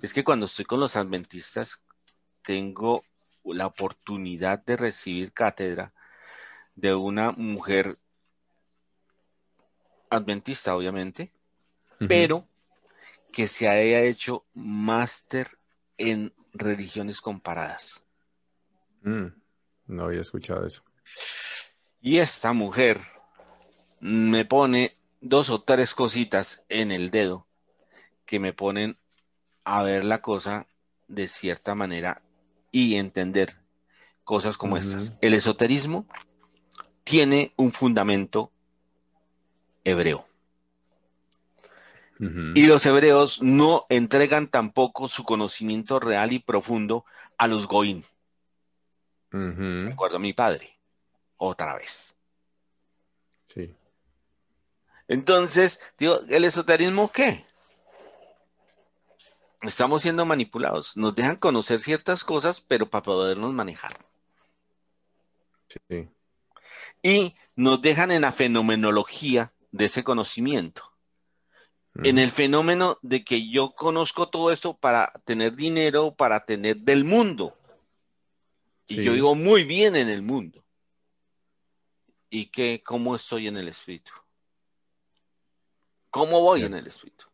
Es que cuando estoy con los adventistas, tengo la oportunidad de recibir cátedra de una mujer adventista, obviamente, pero que se haya hecho máster en religiones comparadas. Mm, no había escuchado eso. Y esta mujer me pone dos o tres cositas en el dedo que me ponen a ver la cosa de cierta manera y entender cosas como estas. El esoterismo tiene un fundamento hebreo. Y los hebreos no entregan tampoco su conocimiento real y profundo a los goín. Recuerdo a mi padre, otra vez. Sí. Entonces, digo, ¿el esoterismo qué? Estamos siendo manipulados. Nos dejan conocer ciertas cosas, pero para podernos manejar. Sí. Y nos dejan en la fenomenología de ese conocimiento. En el fenómeno de que yo conozco todo esto para tener dinero, para tener del mundo. Y yo vivo muy bien en el mundo. ¿Y qué, cómo estoy en el espíritu? ¿Cómo voy en el espíritu?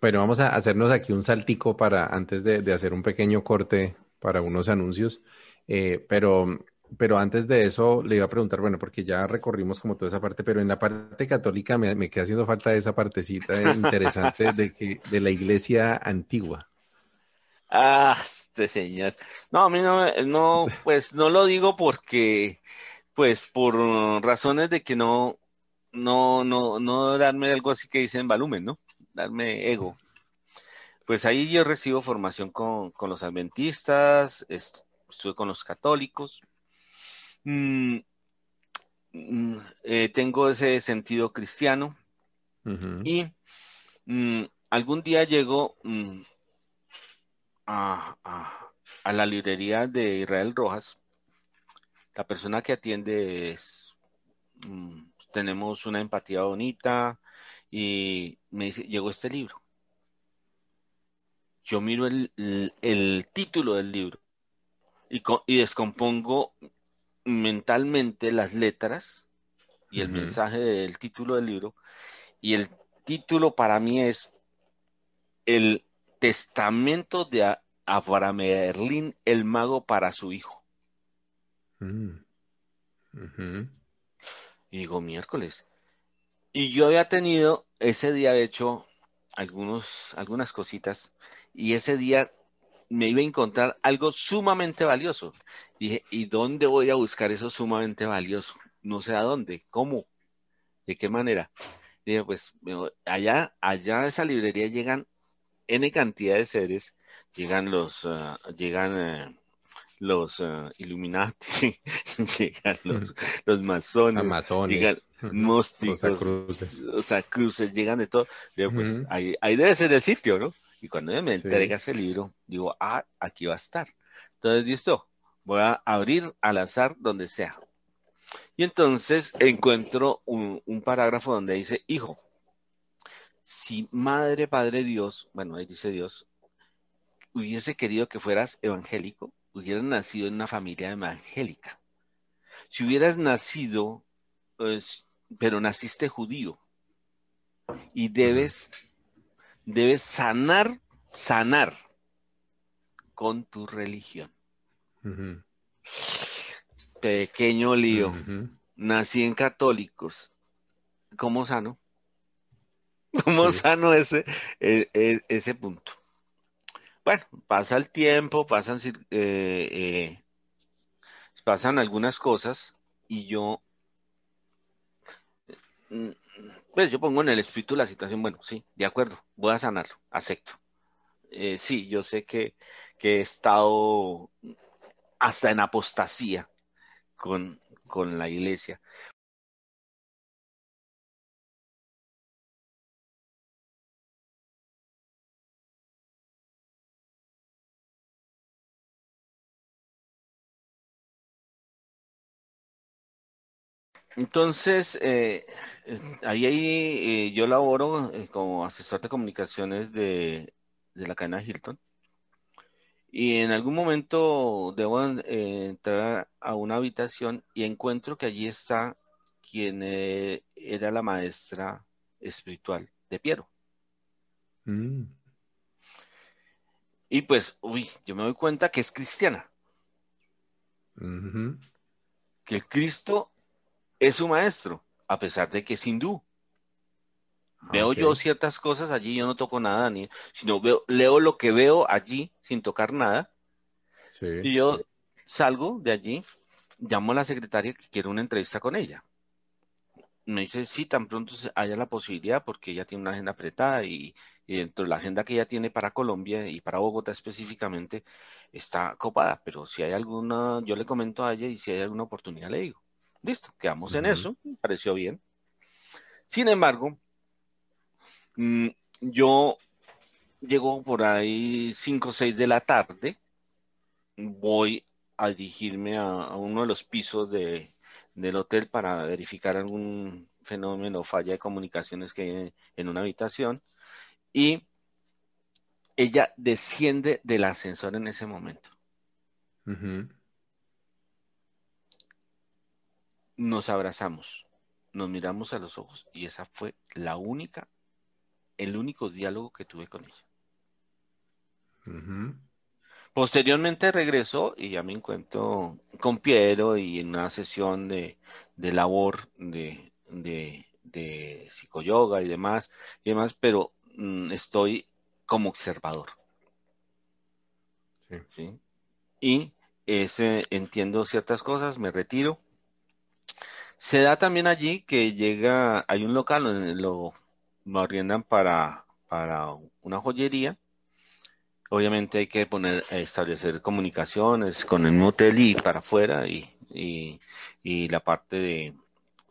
Bueno, vamos a hacernos aquí un saltico para antes de, hacer un pequeño corte para unos anuncios. Eh, pero, pero antes de eso le iba a preguntar, bueno, porque ya recorrimos como toda esa parte, pero en la parte católica me, queda haciendo falta esa partecita interesante de que de la iglesia antigua. Ah, este señor. No, a mí no, no, pues no lo digo porque, pues por razones de que no, no, no, no darme algo así que dicen volumen, ¿no? Darme ego. Pues ahí yo recibo formación con, los adventistas, estuve con los católicos. Mm, mm, eh, tengo ese sentido cristiano. Y mm, algún día llego a, a, la librería de Israel Rojas. La persona que atiende es tenemos una empatía bonita y me dice, llegó este libro. Yo miro el, título del libro y, y, descompongo mentalmente las letras y el mensaje del título del libro. Y el título para mí es El testamento de Abraham Merlín, el mago para su hijo. Mm. Y digo, miércoles. Y yo había tenido, ese día hecho algunos, algunas cositas, y ese día me iba a encontrar algo sumamente valioso. Dije, ¿y dónde voy a buscar eso sumamente valioso? No sé a dónde, cómo, de qué manera. Dije, pues allá, allá a esa librería llegan N cantidad de seres, llegan los, ah, llegan eh, los uh, Illuminati, *laughs* llegan *laughs* los, los masones, llegan gnósticos, *laughs* los acruces, llegan de todo. pues ahí, ahí, debe ser el sitio, ¿no? Y cuando me entrega ese libro, digo, ah, aquí va a estar. Entonces, listo, voy a abrir al azar donde sea. Y entonces encuentro un, un parágrafo donde dice, hijo, si madre, padre Dios, bueno, ahí dice Dios, hubiese querido que fueras evangélico, hubieras nacido en una familia evangélica. Si hubieras nacido, pues, pero naciste judío y debes, debes sanar, sanar con tu religión. Pequeño lío. Nací en católicos. ¿Cómo sano? *laughs* ¿Cómo sano ese, e, e, ese punto? Bueno, pasa el tiempo, pasan, eh, eh, pasan algunas cosas y yo, mm, pues yo pongo en el espíritu la situación, bueno, sí, de acuerdo, voy a sanarlo, acepto. Eh, sí, yo sé que, que, he estado hasta en apostasía con, con la iglesia, Entonces, eh, ahí, ahí eh, yo laboro eh, como asesor de comunicaciones de, la cadena Hilton. Y en algún momento debo entrar a una habitación y encuentro que allí está quien era la maestra espiritual de Piero. Mm. Y pues, uy, yo me doy cuenta que es cristiana. Que el Cristo es su maestro, a pesar de que es hindú. Veo yo ciertas cosas allí, yo no toco nada, ni, sino veo, leo lo que veo allí sin tocar nada. Y yo salgo de allí, llamo a la secretaria que quiero una entrevista con ella. Me dice, sí, tan pronto haya la posibilidad, porque ella tiene una agenda apretada y, y dentro de la agenda que ella tiene para Colombia y para Bogotá específicamente, está copada. Pero si hay alguna, yo le comento a ella y si hay alguna oportunidad le digo. Listo, quedamos en eso, me pareció bien. Sin embargo, mm, yo llego por ahí 5 o 6 de la tarde, voy a dirigirme a, uno de los pisos de, del hotel para verificar algún fenómeno o falla de comunicaciones que hay en una habitación y ella desciende del ascensor en ese momento nos abrazamos, nos miramos a los ojos y esa fue la única, el único diálogo que tuve con ella. Posteriormente regresó y ya me encuentro con Piero y en una sesión de, labor de, de, de psicoyoga y demás, y demás, pero mm, estoy como observador. Sí. Y ese, entiendo ciertas cosas, me retiro se da también allí que llega, hay un local donde lo, lo arriendan para, para una joyería. Obviamente hay que poner, establecer comunicaciones con el hotel y para afuera y, y, la parte de,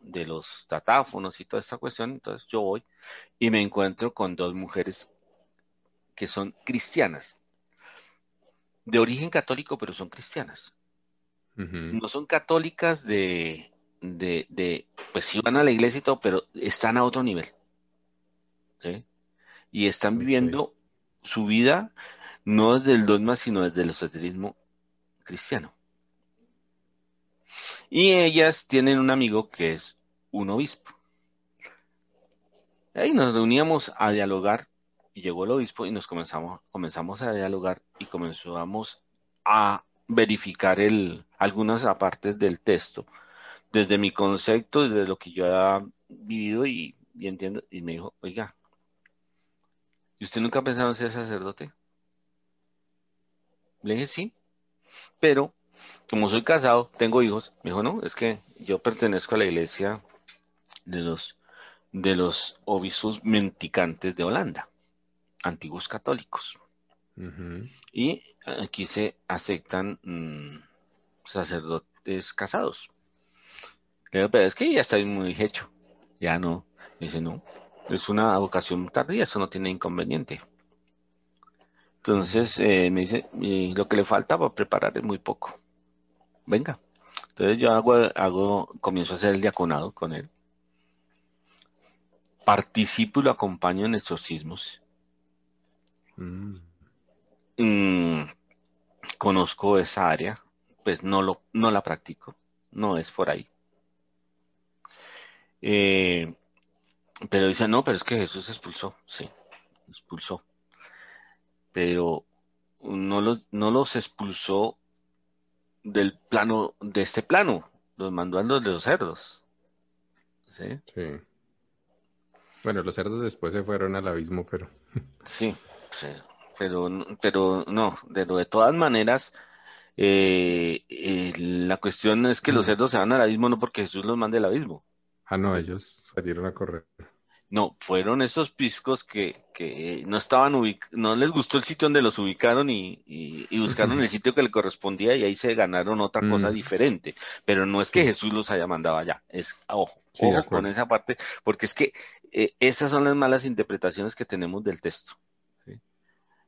de los datáfonos y toda esta cuestión. Entonces yo voy y me encuentro con dos mujeres que son cristianas, de origen católico, pero son cristianas. No son católicas de, de, de, pues sí van a la iglesia y todo, pero están a otro nivel. Y están viviendo su vida no desde el dogma, sino desde el esoterismo cristiano. Y ellas tienen un amigo que es un obispo. Ahí nos reuníamos a dialogar y llegó el obispo y nos comenzamos, comenzamos a dialogar y comenzamos a verificar el, algunas partes del texto desde mi concepto, desde lo que yo he vivido y, entiendo, y me dijo, oiga, ¿y usted nunca ha pensado en ser sacerdote? Le dije, sí, pero como soy casado, tengo hijos, me dijo, no, es que yo pertenezco a la iglesia de los, de los obispos mendicantes de Holanda, antiguos católicos. Y aquí se aceptan mm, sacerdotes casados. Le digo, pero es que ya estoy muy hecho. Ya no. dice, no, es una vocación tardía, eso no tiene inconveniente. Entonces eh, me dice, lo que le falta para preparar es muy poco. Venga. Entonces yo hago, hago, comienzo a hacer el diaconado con él. Participo y lo acompaño en exorcismos. Mm. Mm, conozco esa área, pues no, lo, no la practico, no es por ahí. Eh, pero dice, no, pero es que Jesús expulsó, sí, expulsó. Pero no los, no los expulsó del plano, de este plano, los mandó a los de los cerdos. ¿Sí? Sí. Bueno, los cerdos después se fueron al abismo, pero. *laughs* Sí, pero, pero no, de, de todas maneras, eh, eh, la cuestión es que los cerdos se van al abismo no porque Jesús los mande al abismo. Ah, no, ellos salieron a correr. No, fueron esos piscos que, que no estaban no les gustó el sitio donde los ubicaron y, y, buscaron *laughs* el sitio que le correspondía y ahí se ganaron otra cosa mm. diferente. Pero no es que Jesús los haya mandado allá, es ojo, ojo con esa parte, porque es que eh, esas son las malas interpretaciones que tenemos del texto.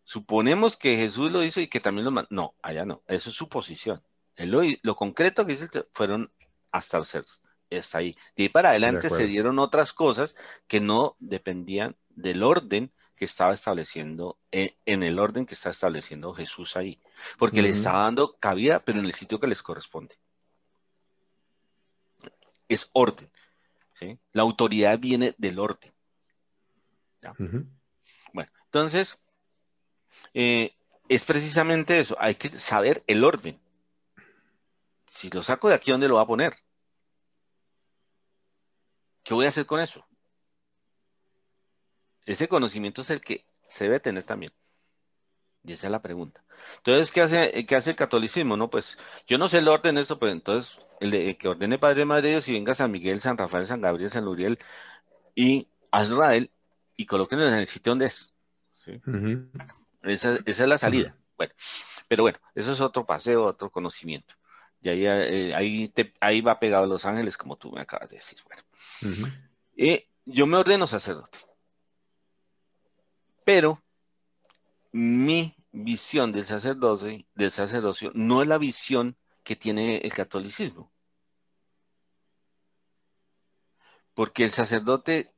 Suponemos que Jesús lo hizo y que también lo mandó. No, allá no, eso es su posición. lo, lo concreto que dice fueron hasta los cerdos está ahí. De ahí para adelante se dieron otras cosas que no dependían del orden que estaba estableciendo, eh, en, el orden que está estableciendo Jesús ahí, porque le estaba dando cabida, pero en el sitio que les corresponde. Es orden. ¿sí? La autoridad viene del orden. Bueno, entonces, eh, es precisamente eso, hay que saber el orden. Si lo saco de aquí, ¿dónde lo va a poner? ¿Qué voy a hacer con eso? Ese conocimiento es el que se debe tener también. Y esa es la pregunta. Entonces, ¿qué hace, qué hace el catolicismo? No, pues yo no sé el orden de esto, pero entonces el, que ordene Padre Madre de Dios y venga San Miguel, San Rafael, San Gabriel, San Luriel y Azrael y colóquenlo en el sitio donde es. esa, es la salida. Bueno, pero bueno, eso es otro paseo, otro conocimiento. Y ahí, eh, ahí, ahí va pegado a Los Ángeles, como tú me acabas de decir. Bueno. Yo me ordeno sacerdote. Pero mi visión del sacerdocio, del sacerdocio no es la visión que tiene el catolicismo. Porque el sacerdote,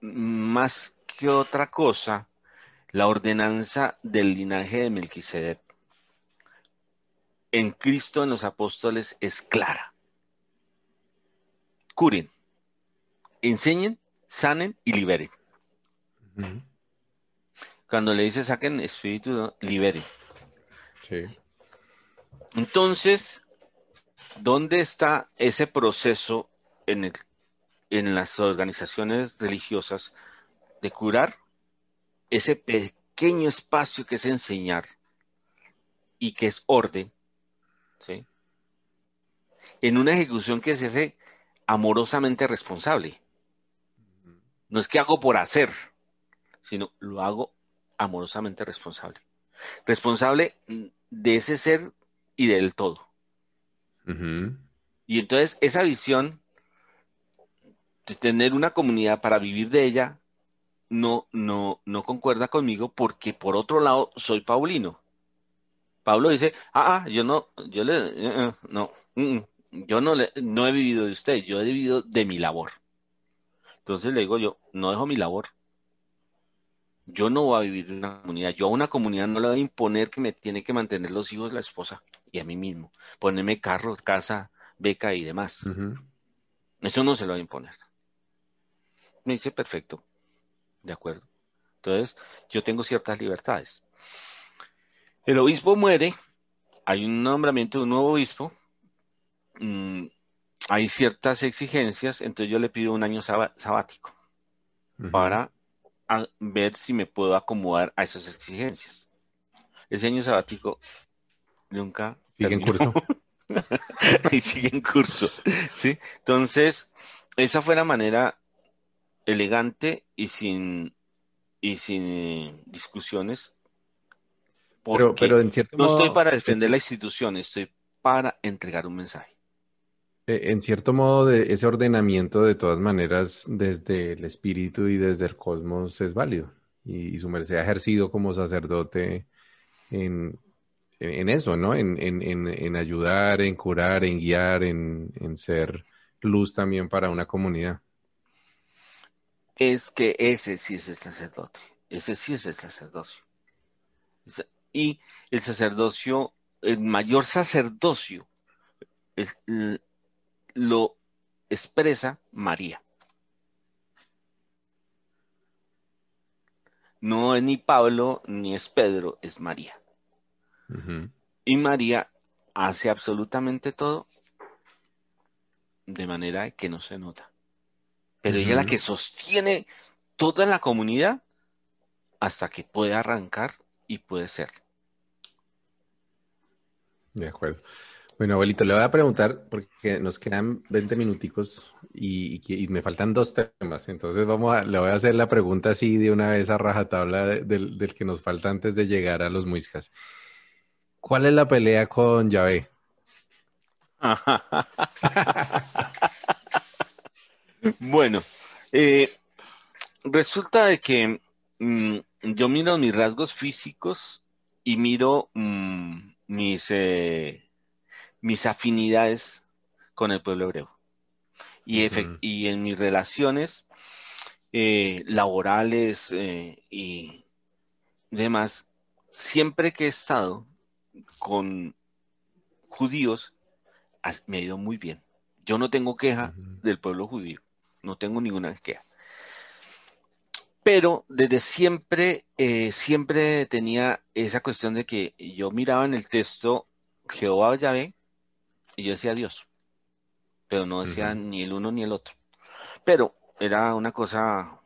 más que otra cosa, la ordenanza del linaje de Melquisedec en Cristo, en los apóstoles, es clara curen, enseñen, sanen y liberen. Cuando le dice saquen espíritu, liberen. Sí. Entonces, ¿dónde está ese proceso en, el, en las organizaciones religiosas de curar ese pequeño espacio que es enseñar y que es orden? En una ejecución que se hace amorosamente responsable. No es que hago por hacer, sino lo hago amorosamente responsable. Responsable de ese ser y del todo. Y entonces esa visión de tener una comunidad para vivir de ella no, no, no concuerda conmigo porque por otro lado soy Paulino. Pablo dice, ah, ah yo no, yo le, eh, eh, no, mm, mm, yo no, le, no he vivido de usted, yo he vivido de mi labor. Entonces le digo yo, no dejo mi labor. Yo no voy a vivir en una comunidad. Yo a una comunidad no le voy a imponer que me tiene que mantener los hijos, la esposa y a mí mismo. Ponerme carro, casa, beca y demás. Eso no se lo voy a imponer. Me dice, perfecto. De acuerdo. Entonces, yo tengo ciertas libertades. El obispo muere, hay un nombramiento de un nuevo obispo, Mm, hay ciertas exigencias, entonces yo le pido un año sabático para ver si me puedo acomodar a esas exigencias. Ese año sabático nunca sigue en curso. *laughs* y sigue en curso. ¿sí? Entonces, esa fue la manera elegante y sin, y sin discusiones. Pero, pero en cierto no estoy para defender la institución, estoy para entregar un mensaje. E, en cierto modo, ese ordenamiento, de todas maneras, desde el espíritu y desde el cosmos es válido. Y, su merced ha ejercido como sacerdote en, eso, ¿no? En, ayudar, en curar, en guiar, en, ser luz también para una comunidad. Es que ese sí es el sacerdote. Ese sí es el sacerdocio. Y el sacerdocio, el mayor sacerdocio, lo expresa María. No es ni Pablo ni es Pedro, es María. Y María hace absolutamente todo de manera que no se nota. Pero ella es la que sostiene toda la comunidad hasta que puede arrancar y puede ser. De acuerdo. Bueno, abuelito, le voy a preguntar, porque nos quedan 20 minuticos y, me faltan dos temas. Entonces vamos a, le voy a hacer la pregunta así de una vez a rajatabla del, que nos falta antes de llegar a los muiscas. ¿Cuál es la pelea con Yahvé? *laughs* bueno, eh, resulta de que mm, yo miro mis rasgos físicos y miro mm, mis... Eh, mis afinidades con el pueblo hebreo. Y, y en mis relaciones eh, laborales eh, y demás, siempre que he estado con judíos, me ha ido muy bien. Yo no tengo queja del pueblo judío, no tengo ninguna queja. Pero desde siempre, eh, siempre tenía esa cuestión de que yo miraba en el texto Jehová Yahvé y yo decía Dios, pero no decía ni el uno ni el otro. Pero era una cosa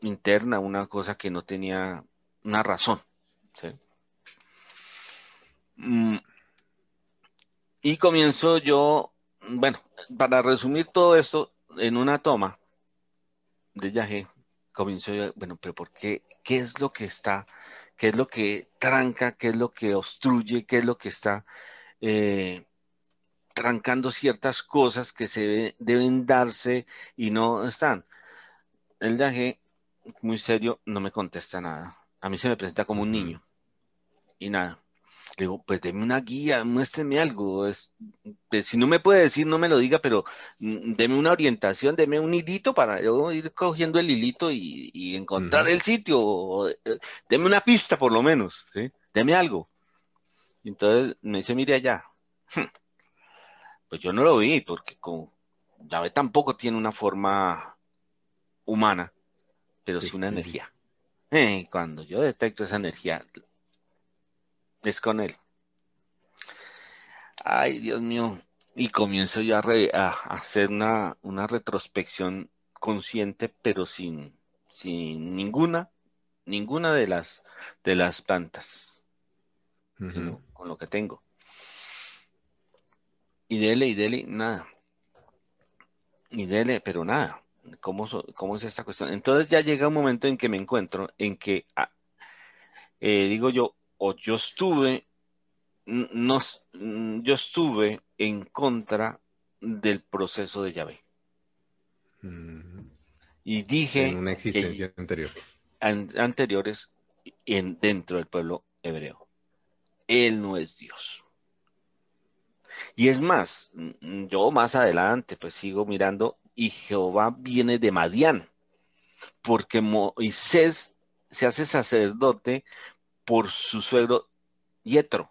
interna, una cosa que no tenía una razón. Mm. Y comienzo yo, bueno, para resumir todo esto en una toma de Yahé, comienzo yo, bueno, pero ¿por qué? ¿Qué es lo que está? ¿Qué es lo que tranca? ¿Qué es lo que obstruye? ¿Qué es lo que está eh, trancando ciertas cosas que se deben darse y no están. El viaje, muy serio, no me contesta nada. A mí se me presenta como un niño. Y nada. Le digo, pues deme una guía, muéstreme algo. Es, pues, si no me puede decir, no me lo diga, pero mm, deme una orientación, deme un hilito para yo ir cogiendo el hilito y, encontrar el sitio. Eh, deme una pista por lo menos, ¿sí? Deme algo. Entonces me dice, mire allá. Pues yo no lo vi, porque como ve tampoco tiene una forma humana, pero sí, una energía. Eh, cuando yo detecto esa energía, es con él. Ay, Dios mío. Y comienzo yo a, hacer una, una, retrospección consciente, pero sin, sin ninguna, ninguna de las, de las plantas, sino con lo que tengo. Y dele, y dele, nada. Y dele, pero nada. ¿Cómo, ¿Cómo es esta cuestión? Entonces ya llega un momento en que me encuentro en que, ah, eh, digo yo, o yo estuve, no, yo estuve en contra del proceso de llave. Y dije... En una existencia anterior. anteriores en, dentro del pueblo hebreo. Él no es Dios. Y es más, mm, yo más adelante pues sigo mirando y Jehová viene de Madián, porque Moisés se hace sacerdote por su suegro Yetro.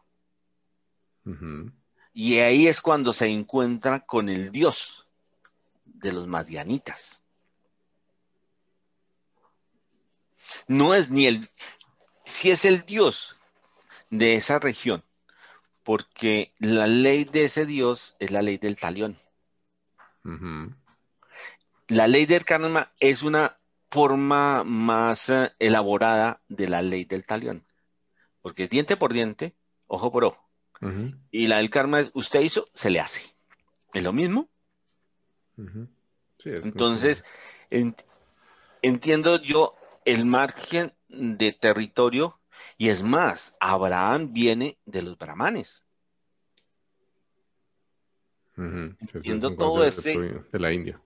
Y ahí es cuando se encuentra con el Dios de los madianitas. No es ni el, si es el Dios de esa región, porque la ley de ese Dios es la ley del talión. La ley del karma es una forma más eh, elaborada de la ley del talión, porque diente por diente, ojo por ojo. Y la del karma es, usted hizo, se le hace. ¿Es lo mismo? Entonces, entiendo yo el margen de territorio y es más, Abraham viene de los brahmanes. Entiendo todo ese... De la India.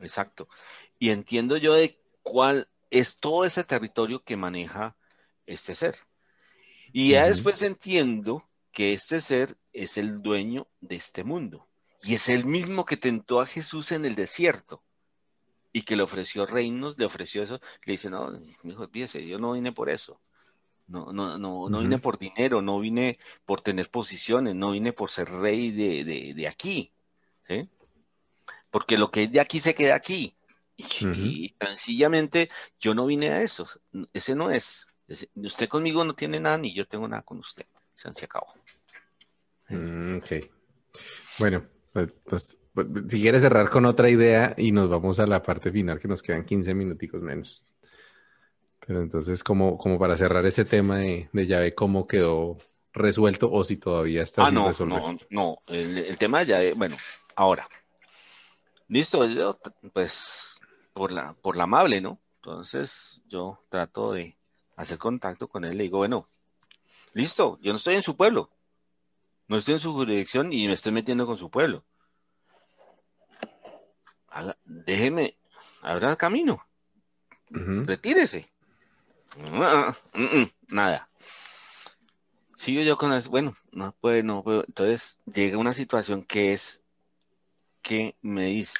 Exacto. Y entiendo yo de cuál es todo ese territorio que maneja este ser. Y ya después entiendo que este ser es el dueño de este mundo. Y es el mismo que tentó a Jesús en el desierto y que le ofreció reinos, le ofreció eso. Le dice, no, mi hijo, fíjese, yo no vine por eso. No, no, no, no vine por dinero, no vine por tener posiciones, no vine por ser rey de, de, aquí. Porque lo que es de aquí se queda aquí. Y, sencillamente yo no vine a eso. Ese no es. usted conmigo no tiene nada ni yo tengo nada con usted. Se, acabó. Mm, ok. Bueno, pues, pues, pues, si quieres cerrar con otra idea y nos vamos a la parte final que nos quedan 15 minuticos menos. Pero entonces, como, como para cerrar ese tema de, de llave, ¿cómo quedó resuelto o si todavía está ah, no, No, no, el, tema de llave, bueno, ahora. Listo, yo, pues, por la, por la amable, ¿no? Entonces, yo trato de hacer contacto con él. Le digo, bueno, listo, yo no estoy en su pueblo. No estoy en su jurisdicción y me estoy metiendo con su pueblo. déjeme, abra el camino. Retírese. Nada. Sigo yo con eso. Bueno, no puede, no puedo. Entonces llega una situación que es que me dice,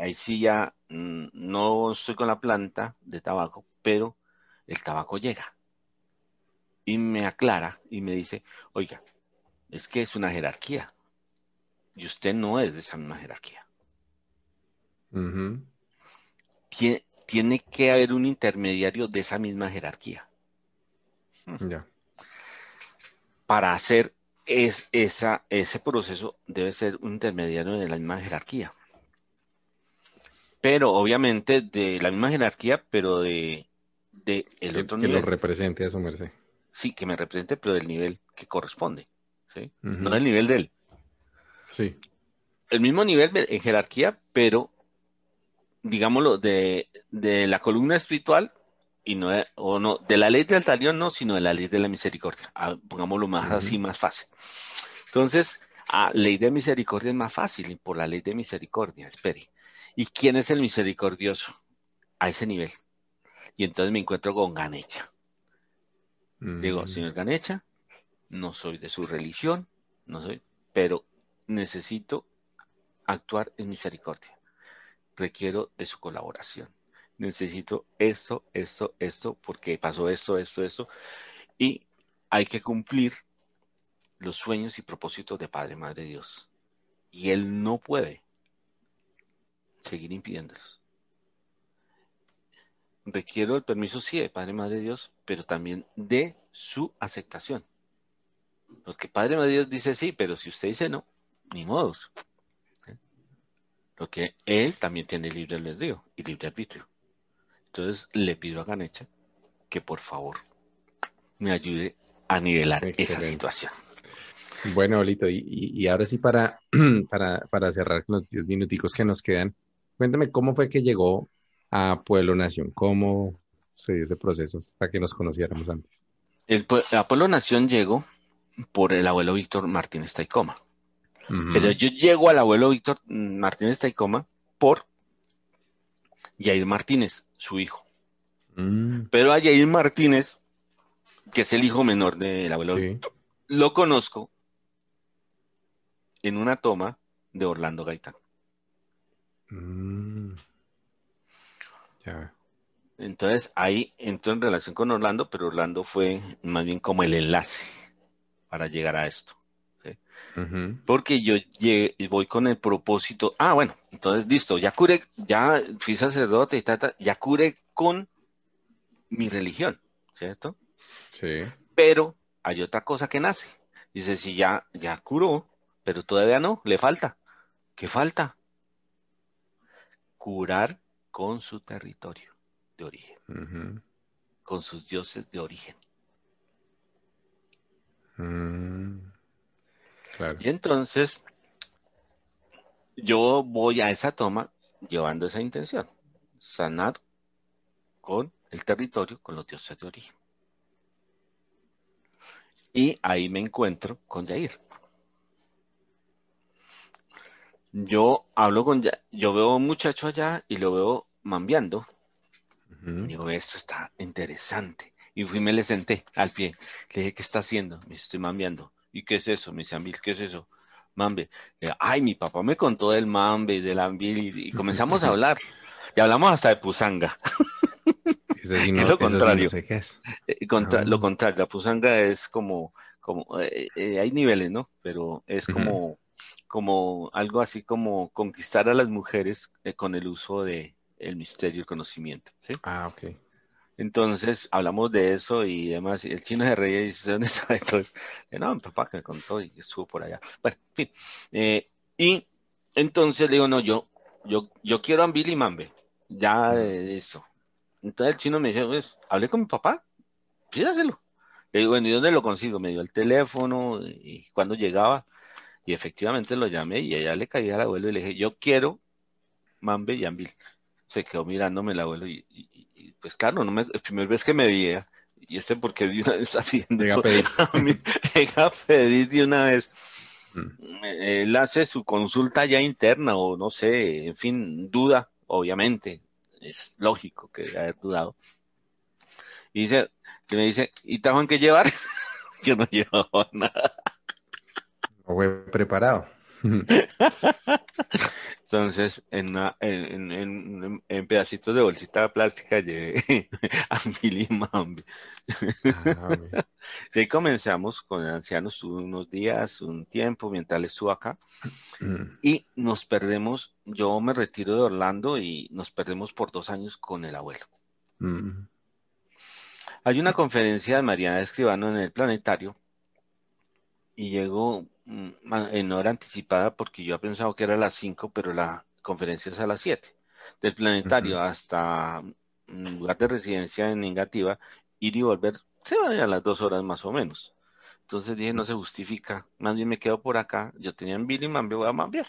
ahí sí ya mm, no estoy con la planta de tabaco, pero el tabaco llega. Y me aclara y me dice, oiga, es que es una jerarquía. Y usted no es de esa misma jerarquía tiene que haber un intermediario de esa misma jerarquía. Ya. Para hacer es, esa, ese proceso debe ser un intermediario de la misma jerarquía. Pero obviamente de la misma jerarquía, pero de, el otro nivel. Que lo represente a su merced. Sí, que me represente, pero del nivel que corresponde. ¿sí? No del nivel de él. Sí. El mismo nivel en jerarquía, pero digámoslo, de, de la columna espiritual y no de, o no de la ley del talión no, sino de la ley de la misericordia. Ah, pongámoslo más así, más fácil. Entonces, a ley de misericordia es más fácil por la ley de misericordia, espere. ¿Y quién es el misericordioso? A ese nivel. Y entonces me encuentro con Ganecha. Digo, señor Ganecha, no soy de su religión, no soy, pero necesito actuar en misericordia requiero de su colaboración. Necesito esto, esto, esto, porque pasó esto, esto, esto. Y hay que cumplir los sueños y propósitos de Padre, Madre Dios. Y Él no puede seguir impidiéndolos. Requiero el permiso, sí, de Padre, Madre Dios, pero también de su aceptación. Porque Padre, Madre Dios dice sí, pero si usted dice no, ni modos. Porque él también tiene libre albedrío y libre arbitrio. Entonces le pido a Ganecha que por favor me ayude a nivelar esa situación. Bueno, Olito, y, ahora sí *clears throat* para, para, cerrar con los 10 minuticos que nos quedan, cuéntame cómo fue que llegó a Pueblo Nación, cómo se dio ese proceso hasta que nos conociéramos antes. El, a Pueblo Nación llegó por el abuelo Víctor Martínez Taicoma. Pero yo llego al abuelo Víctor Martínez Taicoma por Yair Martínez, su hijo. Mm. Pero a Yair Martínez, que es el hijo menor del abuelo Víctor, lo conozco en una toma de Orlando Gaitán. Mm. Entonces ahí entró en relación con Orlando, pero Orlando fue más bien como el enlace para llegar a esto. Porque yo voy con el propósito, ah, bueno, entonces listo, ya curé, ya fui sacerdote y tal, ya curé con mi religión, ¿cierto? Sí. Pero hay otra cosa que nace. Dice, si ya, ya curó, pero todavía no, le falta. ¿Qué falta? curar con su territorio de origen, con sus dioses de origen. Mm, y entonces yo voy a esa toma llevando esa intención, sanar con el territorio, con los dioses de origen. Y ahí me encuentro con Jair. Yo hablo con Jair, yo veo a un muchacho allá y lo veo mambiando. Digo, esto está interesante. Y fui y me le senté al pie. Le dije, ¿qué está haciendo? Me estoy mambiando. ¿Y qué es eso? Me dice, Ambil, ¿qué es eso? Mambe. Ay, mi papá me contó del mambe, del ambil, y, comenzamos a *laughs* hablar. Y hablamos hasta de pusanga. es lo contrario. Lo contrario, la pusanga es como, como eh, eh, hay niveles, ¿no? Pero es como, como algo así como conquistar a las mujeres eh, con el uso de el misterio y el conocimiento. ¿sí? Ah, ok. Entonces hablamos de eso y además el chino se reía y dice, ¿dónde está *laughs* Entonces, no, mi papá que me contó y estuvo por allá. Bueno, en fin. y entonces le digo, no, yo, yo, yo quiero a Billy Mambe, ya de eso. Entonces el chino me dice, pues, hablé con mi papá, pídaselo. Le digo, bueno, ¿y dónde lo consigo? Me dio el teléfono y cuando llegaba, y efectivamente lo llamé y ella le caía al abuelo y le dije, yo quiero Mambe y Ambil. Se quedó mirándome el abuelo y, pues claro, no me, la primera vez que me veía, y este porque de una vez está pidiendo Llega a pedir. *laughs* llega a pedir de una vez. Mm. Él hace su consulta ya interna o no sé, en fin, duda, obviamente, es lógico que haya dudado. Y dice, que me dice, ¿y en que llevar? *laughs* Yo no llevaba nada. No fue preparado. Entonces, en, en, pedacitos de bolsita plástica *laughs* llevé a Billy Mambi. Ah, y ahí comenzamos con el anciano, estuvo unos días, un tiempo, mientras él estuvo acá. Mm. Y nos perdemos, yo me retiro de Orlando y nos perdemos por dos años con el abuelo. Mm. Hay una conferencia de Mariana Escribano en el planetario y llegó en hora anticipada porque yo he pensado que era a las 5, pero la conferencia es a las 7. Del planetario hasta mm, lugar de residencia en negativa, ir y volver se van a, las dos horas más o menos. Entonces dije, no se justifica, más bien me quedo por acá. Yo tenía en Billy Mambio, voy a Mambiar.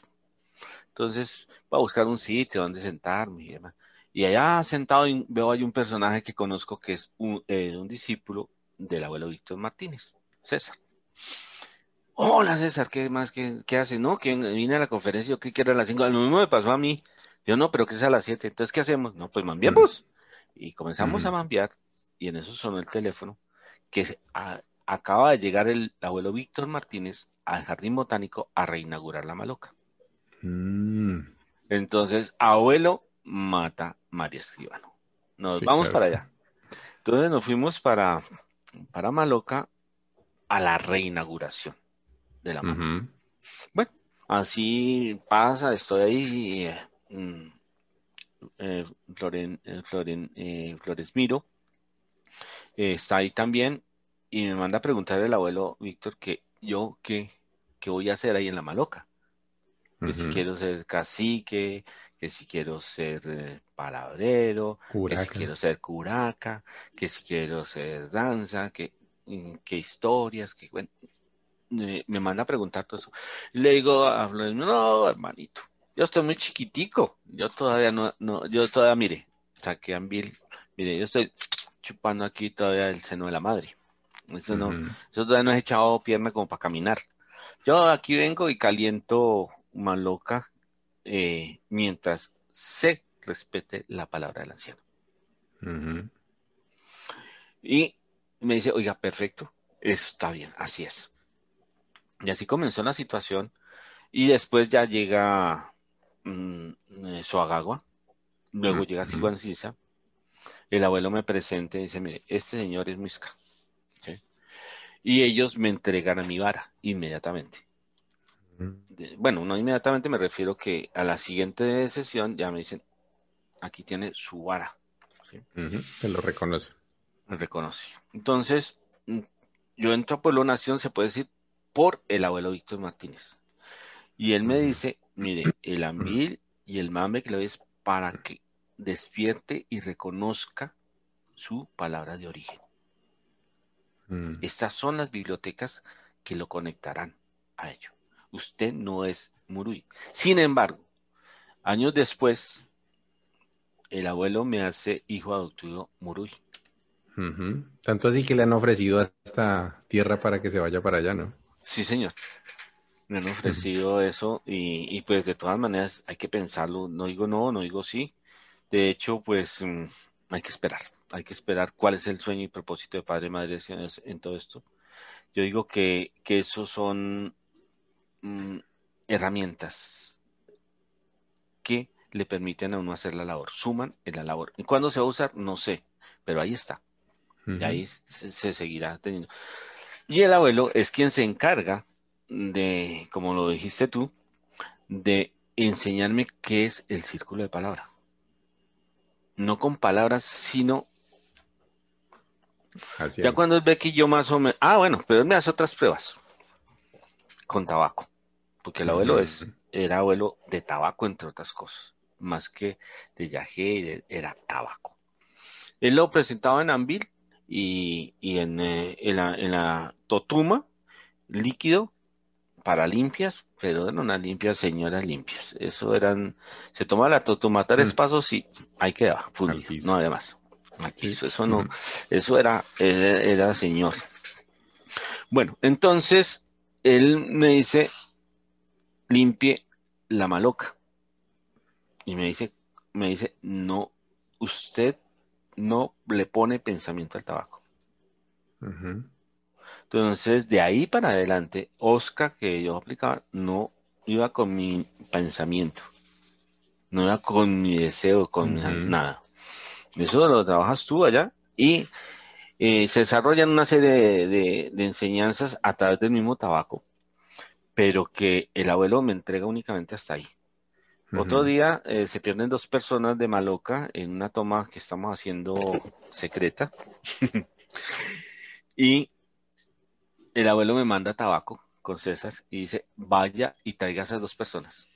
Entonces, voy a buscar un sitio donde sentarme y demás. Y allá sentado veo hay un personaje que conozco que es un, eh, un discípulo del abuelo Víctor Martínez, César. Hola César, ¿qué más? ¿Qué, qué haces? No, que vine a la conferencia, yo creí que era a las 5. Lo mismo me pasó a mí. Yo no, pero que es a las 7. Entonces, ¿qué hacemos? No, pues mambiamos. Y comenzamos a mambiar. Y en eso sonó el teléfono. Que acaba de llegar el abuelo Víctor Martínez al Jardín Botánico a reinaugurar la maloca. Mm. Entonces, abuelo mata María Escribano. Nos vamos para allá. Entonces nos fuimos para, para Maloca a la reinauguración de la mano. Bueno, así pasa, estoy ahí, eh, mm, eh, Floren, eh, Floren, eh, Flores Miro está ahí también y me manda a preguntar el abuelo Víctor que yo qué, qué voy a hacer ahí en la maloca. Que si quiero ser cacique, que si quiero ser palabrero, que si quiero ser curaca, que si quiero ser danza, que, mm, que historias, que bueno, me manda a preguntar todo eso. Le digo, no, hermanito, yo estoy muy chiquitico, yo todavía no, no yo todavía, mire, saqué a Bill, mire, yo estoy chupando aquí todavía el seno de la madre. Eso no, eso todavía no he echado pierna como para caminar. Yo aquí vengo y caliento maloca eh, mientras se respete la palabra del anciano. Y me dice, oiga, perfecto, está bien, así es. Y así comenzó la situación. Y después ya llega mm, eh, Soagagua, luego llega Siguancisa. El abuelo me presenta y dice, mire, este señor es Muisca. Y ellos me entregan a mi vara inmediatamente. bueno, no inmediatamente me refiero que a la siguiente sesión ya me dicen, aquí tiene su vara. Se lo reconoce. Me reconoce. Entonces, mm, yo entro a Pueblo Nación, se puede decir, por el abuelo Víctor Martínez. Y él me dice, mire, el ambil y el mambe que lo ves para que despierte y reconozca su palabra de origen. Mm. Estas son las bibliotecas que lo conectarán a ello. Usted no es Murui. Sin embargo, años después, el abuelo me hace hijo adoptivo Murui. Tanto así que le han ofrecido esta tierra para que se vaya para allá, ¿no? Sí, señor. Me han ofrecido eso y, y, pues de todas maneras hay que pensarlo. No digo no, no digo sí. De hecho, pues mm, hay que esperar. Hay que esperar cuál es el sueño y propósito de Padre y Madre en todo esto. Yo digo que, que eso son mm, herramientas que le permiten a uno hacer la labor, suman en la labor. ¿Y cuándo se va a usar? No sé, pero ahí está. Y ahí se, seguirá teniendo. Y el abuelo es quien se encarga de, como lo dijiste tú, de enseñarme qué es el círculo de palabra. No con palabras, sino... ya cuando es que yo más o menos... Ah, bueno, pero me hace otras pruebas. Con tabaco. Porque el abuelo es, era abuelo de tabaco, entre otras cosas. Más que de yagé, era tabaco. Él lo presentaba en Anvil y, en, eh, en, la, en la totuma, líquido, para limpias, pero eran unas limpias señoras limpias. Eso eran, se tomaba la totuma tres mm. pasos y ahí quedaba, fundido, no había más. eso no, eso era, era, señor. Bueno, entonces él me dice, limpie la maloca. Y me dice, me dice, no, usted no le pone pensamiento al tabaco. Entonces, de ahí para adelante, Oscar, que yo aplicaba, no iba con mi pensamiento, no iba con mi deseo, con nada. Eso lo trabajas tú allá y eh, se desarrollan una serie de, enseñanzas a través del mismo tabaco, pero que el abuelo me entrega únicamente hasta ahí. Otro día eh, se pierden dos personas de Maloca en una toma que estamos haciendo secreta. *laughs* y el abuelo me manda tabaco con César y dice, vaya y traiga a esas dos personas.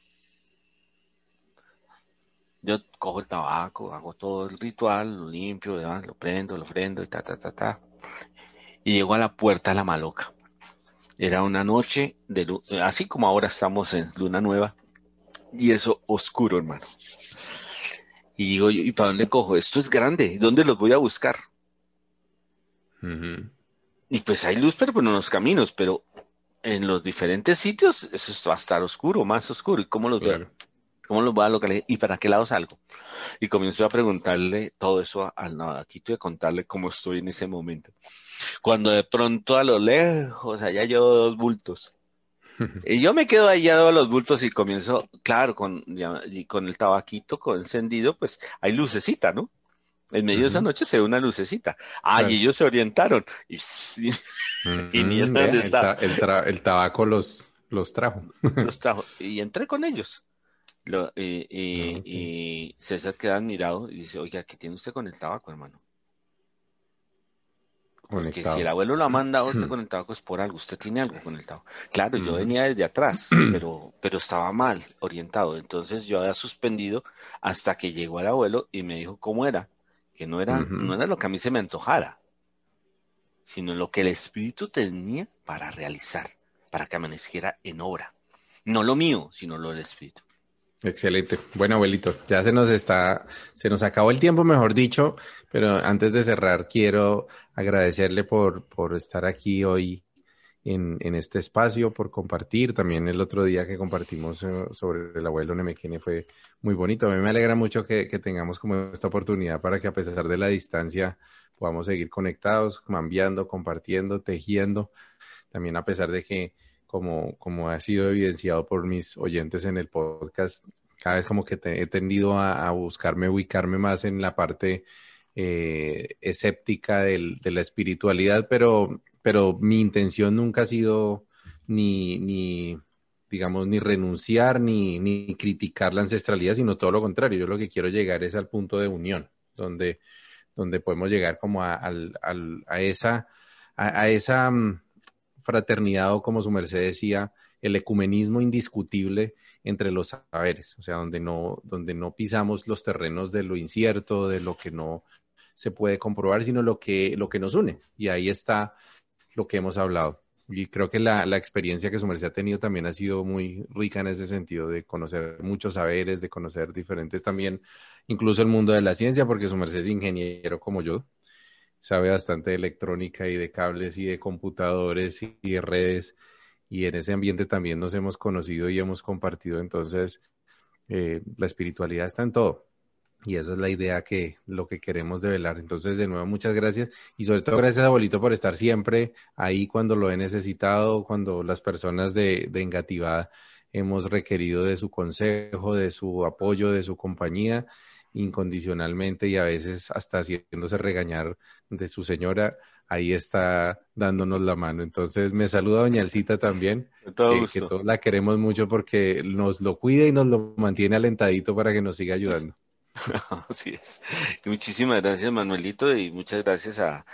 Yo cojo el tabaco, hago todo el ritual, lo limpio, lo prendo, lo prendo y ta, ta, ta, ta. Y llego a la puerta de la maloca. Era una noche de así como ahora estamos en luna nueva y eso oscuro, hermano. Y digo, ¿y para dónde cojo? Esto es grande, ¿dónde los voy a buscar? Y pues hay luz, pero en los caminos, pero en los diferentes sitios eso va a estar oscuro, más oscuro. ¿Y cómo los veo? ¿Cómo los voy a localizar? ¿Y para qué lado salgo? Y comienzo a preguntarle todo eso al navaquito y a contarle cómo estoy en ese momento. Cuando de pronto a lo lejos, allá llevo dos bultos. *laughs* Y yo me quedo ahí a los bultos y comienzo, claro, con, y con el tabaquito con encendido, pues hay lucecita, ¿no? En medio de esa noche se ve una lucecita. Ah, y ellos se orientaron. *laughs* Y, ni el, el, tabaco los, los trajo. *laughs* los trajo. Y entré con ellos. Lo, y, y, ah, y, César queda admirado y dice, oiga, ¿qué tiene usted con el tabaco, hermano? Porque si el abuelo lo ha mandado *clears throat* usted con el tabaco es por algo, usted tiene algo con el tabaco. Claro, yo venía desde atrás, *clears throat* pero, pero estaba mal orientado. Entonces yo había suspendido hasta que llegó el abuelo y me dijo cómo era, que no era, no era lo que a mí se me antojara, sino lo que el espíritu tenía para realizar, para que amaneciera en obra. No lo mío, sino lo del espíritu. Excelente. Bueno, abuelito, ya se nos está, se nos acabó el tiempo, mejor dicho, pero antes de cerrar, quiero agradecerle por, por estar aquí hoy en, en, este espacio, por compartir. También el otro día que compartimos eh, sobre el abuelo Nemequene fue muy bonito. A mí me alegra mucho que, que tengamos como esta oportunidad para que a pesar de la distancia podamos seguir conectados, cambiando, compartiendo, tejiendo. También a pesar de que como, como ha sido evidenciado por mis oyentes en el podcast, cada vez como que he tendido a, buscarme, ubicarme más en la parte eh, escéptica del, de la espiritualidad, pero, pero mi intención nunca ha sido ni, ni digamos, ni renunciar ni, ni criticar la ancestralidad, sino todo lo contrario. Yo lo que quiero llegar es al punto de unión, donde, donde podemos llegar como a, a esa, a, esa mm, fraternidad o como su merced decía, el ecumenismo indiscutible entre los saberes, o sea, donde no, donde no pisamos los terrenos de lo incierto, de lo que no se puede comprobar, sino lo que, lo que nos une. Y ahí está lo que hemos hablado. Y creo que la, la, experiencia que su merced ha tenido también ha sido muy rica en ese sentido, de conocer muchos saberes, de conocer diferentes también, incluso el mundo de la ciencia, porque su merced es ingeniero como yo, sabe bastante de electrónica y de cables y de computadores y de redes, y en ese ambiente también nos hemos conocido y hemos compartido, entonces eh, la espiritualidad está en todo. Y esa es la idea que lo que queremos develar. Entonces, de nuevo, muchas gracias. Y sobre todo, gracias, abuelito, por estar siempre ahí cuando lo he necesitado, cuando las personas de, de Engativada hemos requerido de su consejo, de su apoyo, de su compañía incondicionalmente y a veces hasta haciéndose regañar de su señora, ahí está dándonos la mano. Entonces me saluda doña Alcita también, que, todos la queremos mucho porque nos lo cuida y nos lo mantiene alentadito para que nos siga ayudando. *laughs* Así es. muchísimas gracias, Manuelito, y muchas gracias a,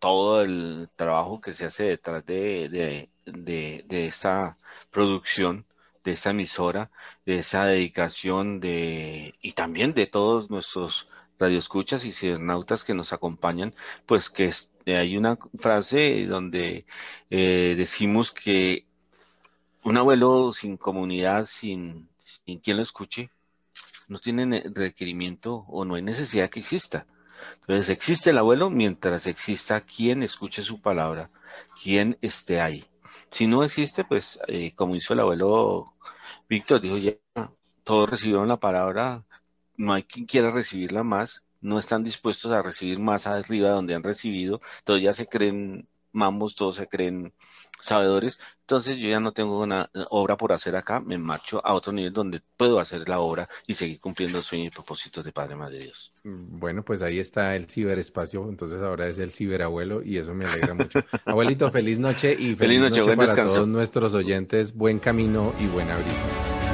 todo el trabajo que se hace detrás de, de, esta producción, de esta emisora, de esa dedicación de, y también de todos nuestros radioescuchas y cibernautas que nos acompañan, pues que hay una frase donde eh, decimos que un abuelo sin comunidad, sin, sin quien lo escuche, no tienen requerimiento o no hay necesidad que exista. Entonces existe el abuelo mientras exista quien escuche su palabra, quien esté ahí. Si no existe, pues eh, como hizo el abuelo Víctor, dijo ya, todos recibieron la palabra, no hay quien quiera recibirla más, no están dispuestos a recibir más arriba de donde han recibido, todos ya se creen mambos, todos se creen sabedores, entonces yo ya no tengo una obra por hacer acá, me marcho a otro nivel donde puedo hacer la obra y seguir cumpliendo el sueño y propósitos de Padre Madre Dios. Mm, bueno, pues ahí está el ciberespacio, entonces ahora es el ciberabuelo y eso me alegra mucho. *laughs* Abuelito, feliz noche y feliz, noche, para todos nuestros oyentes, buen camino y buena brisa.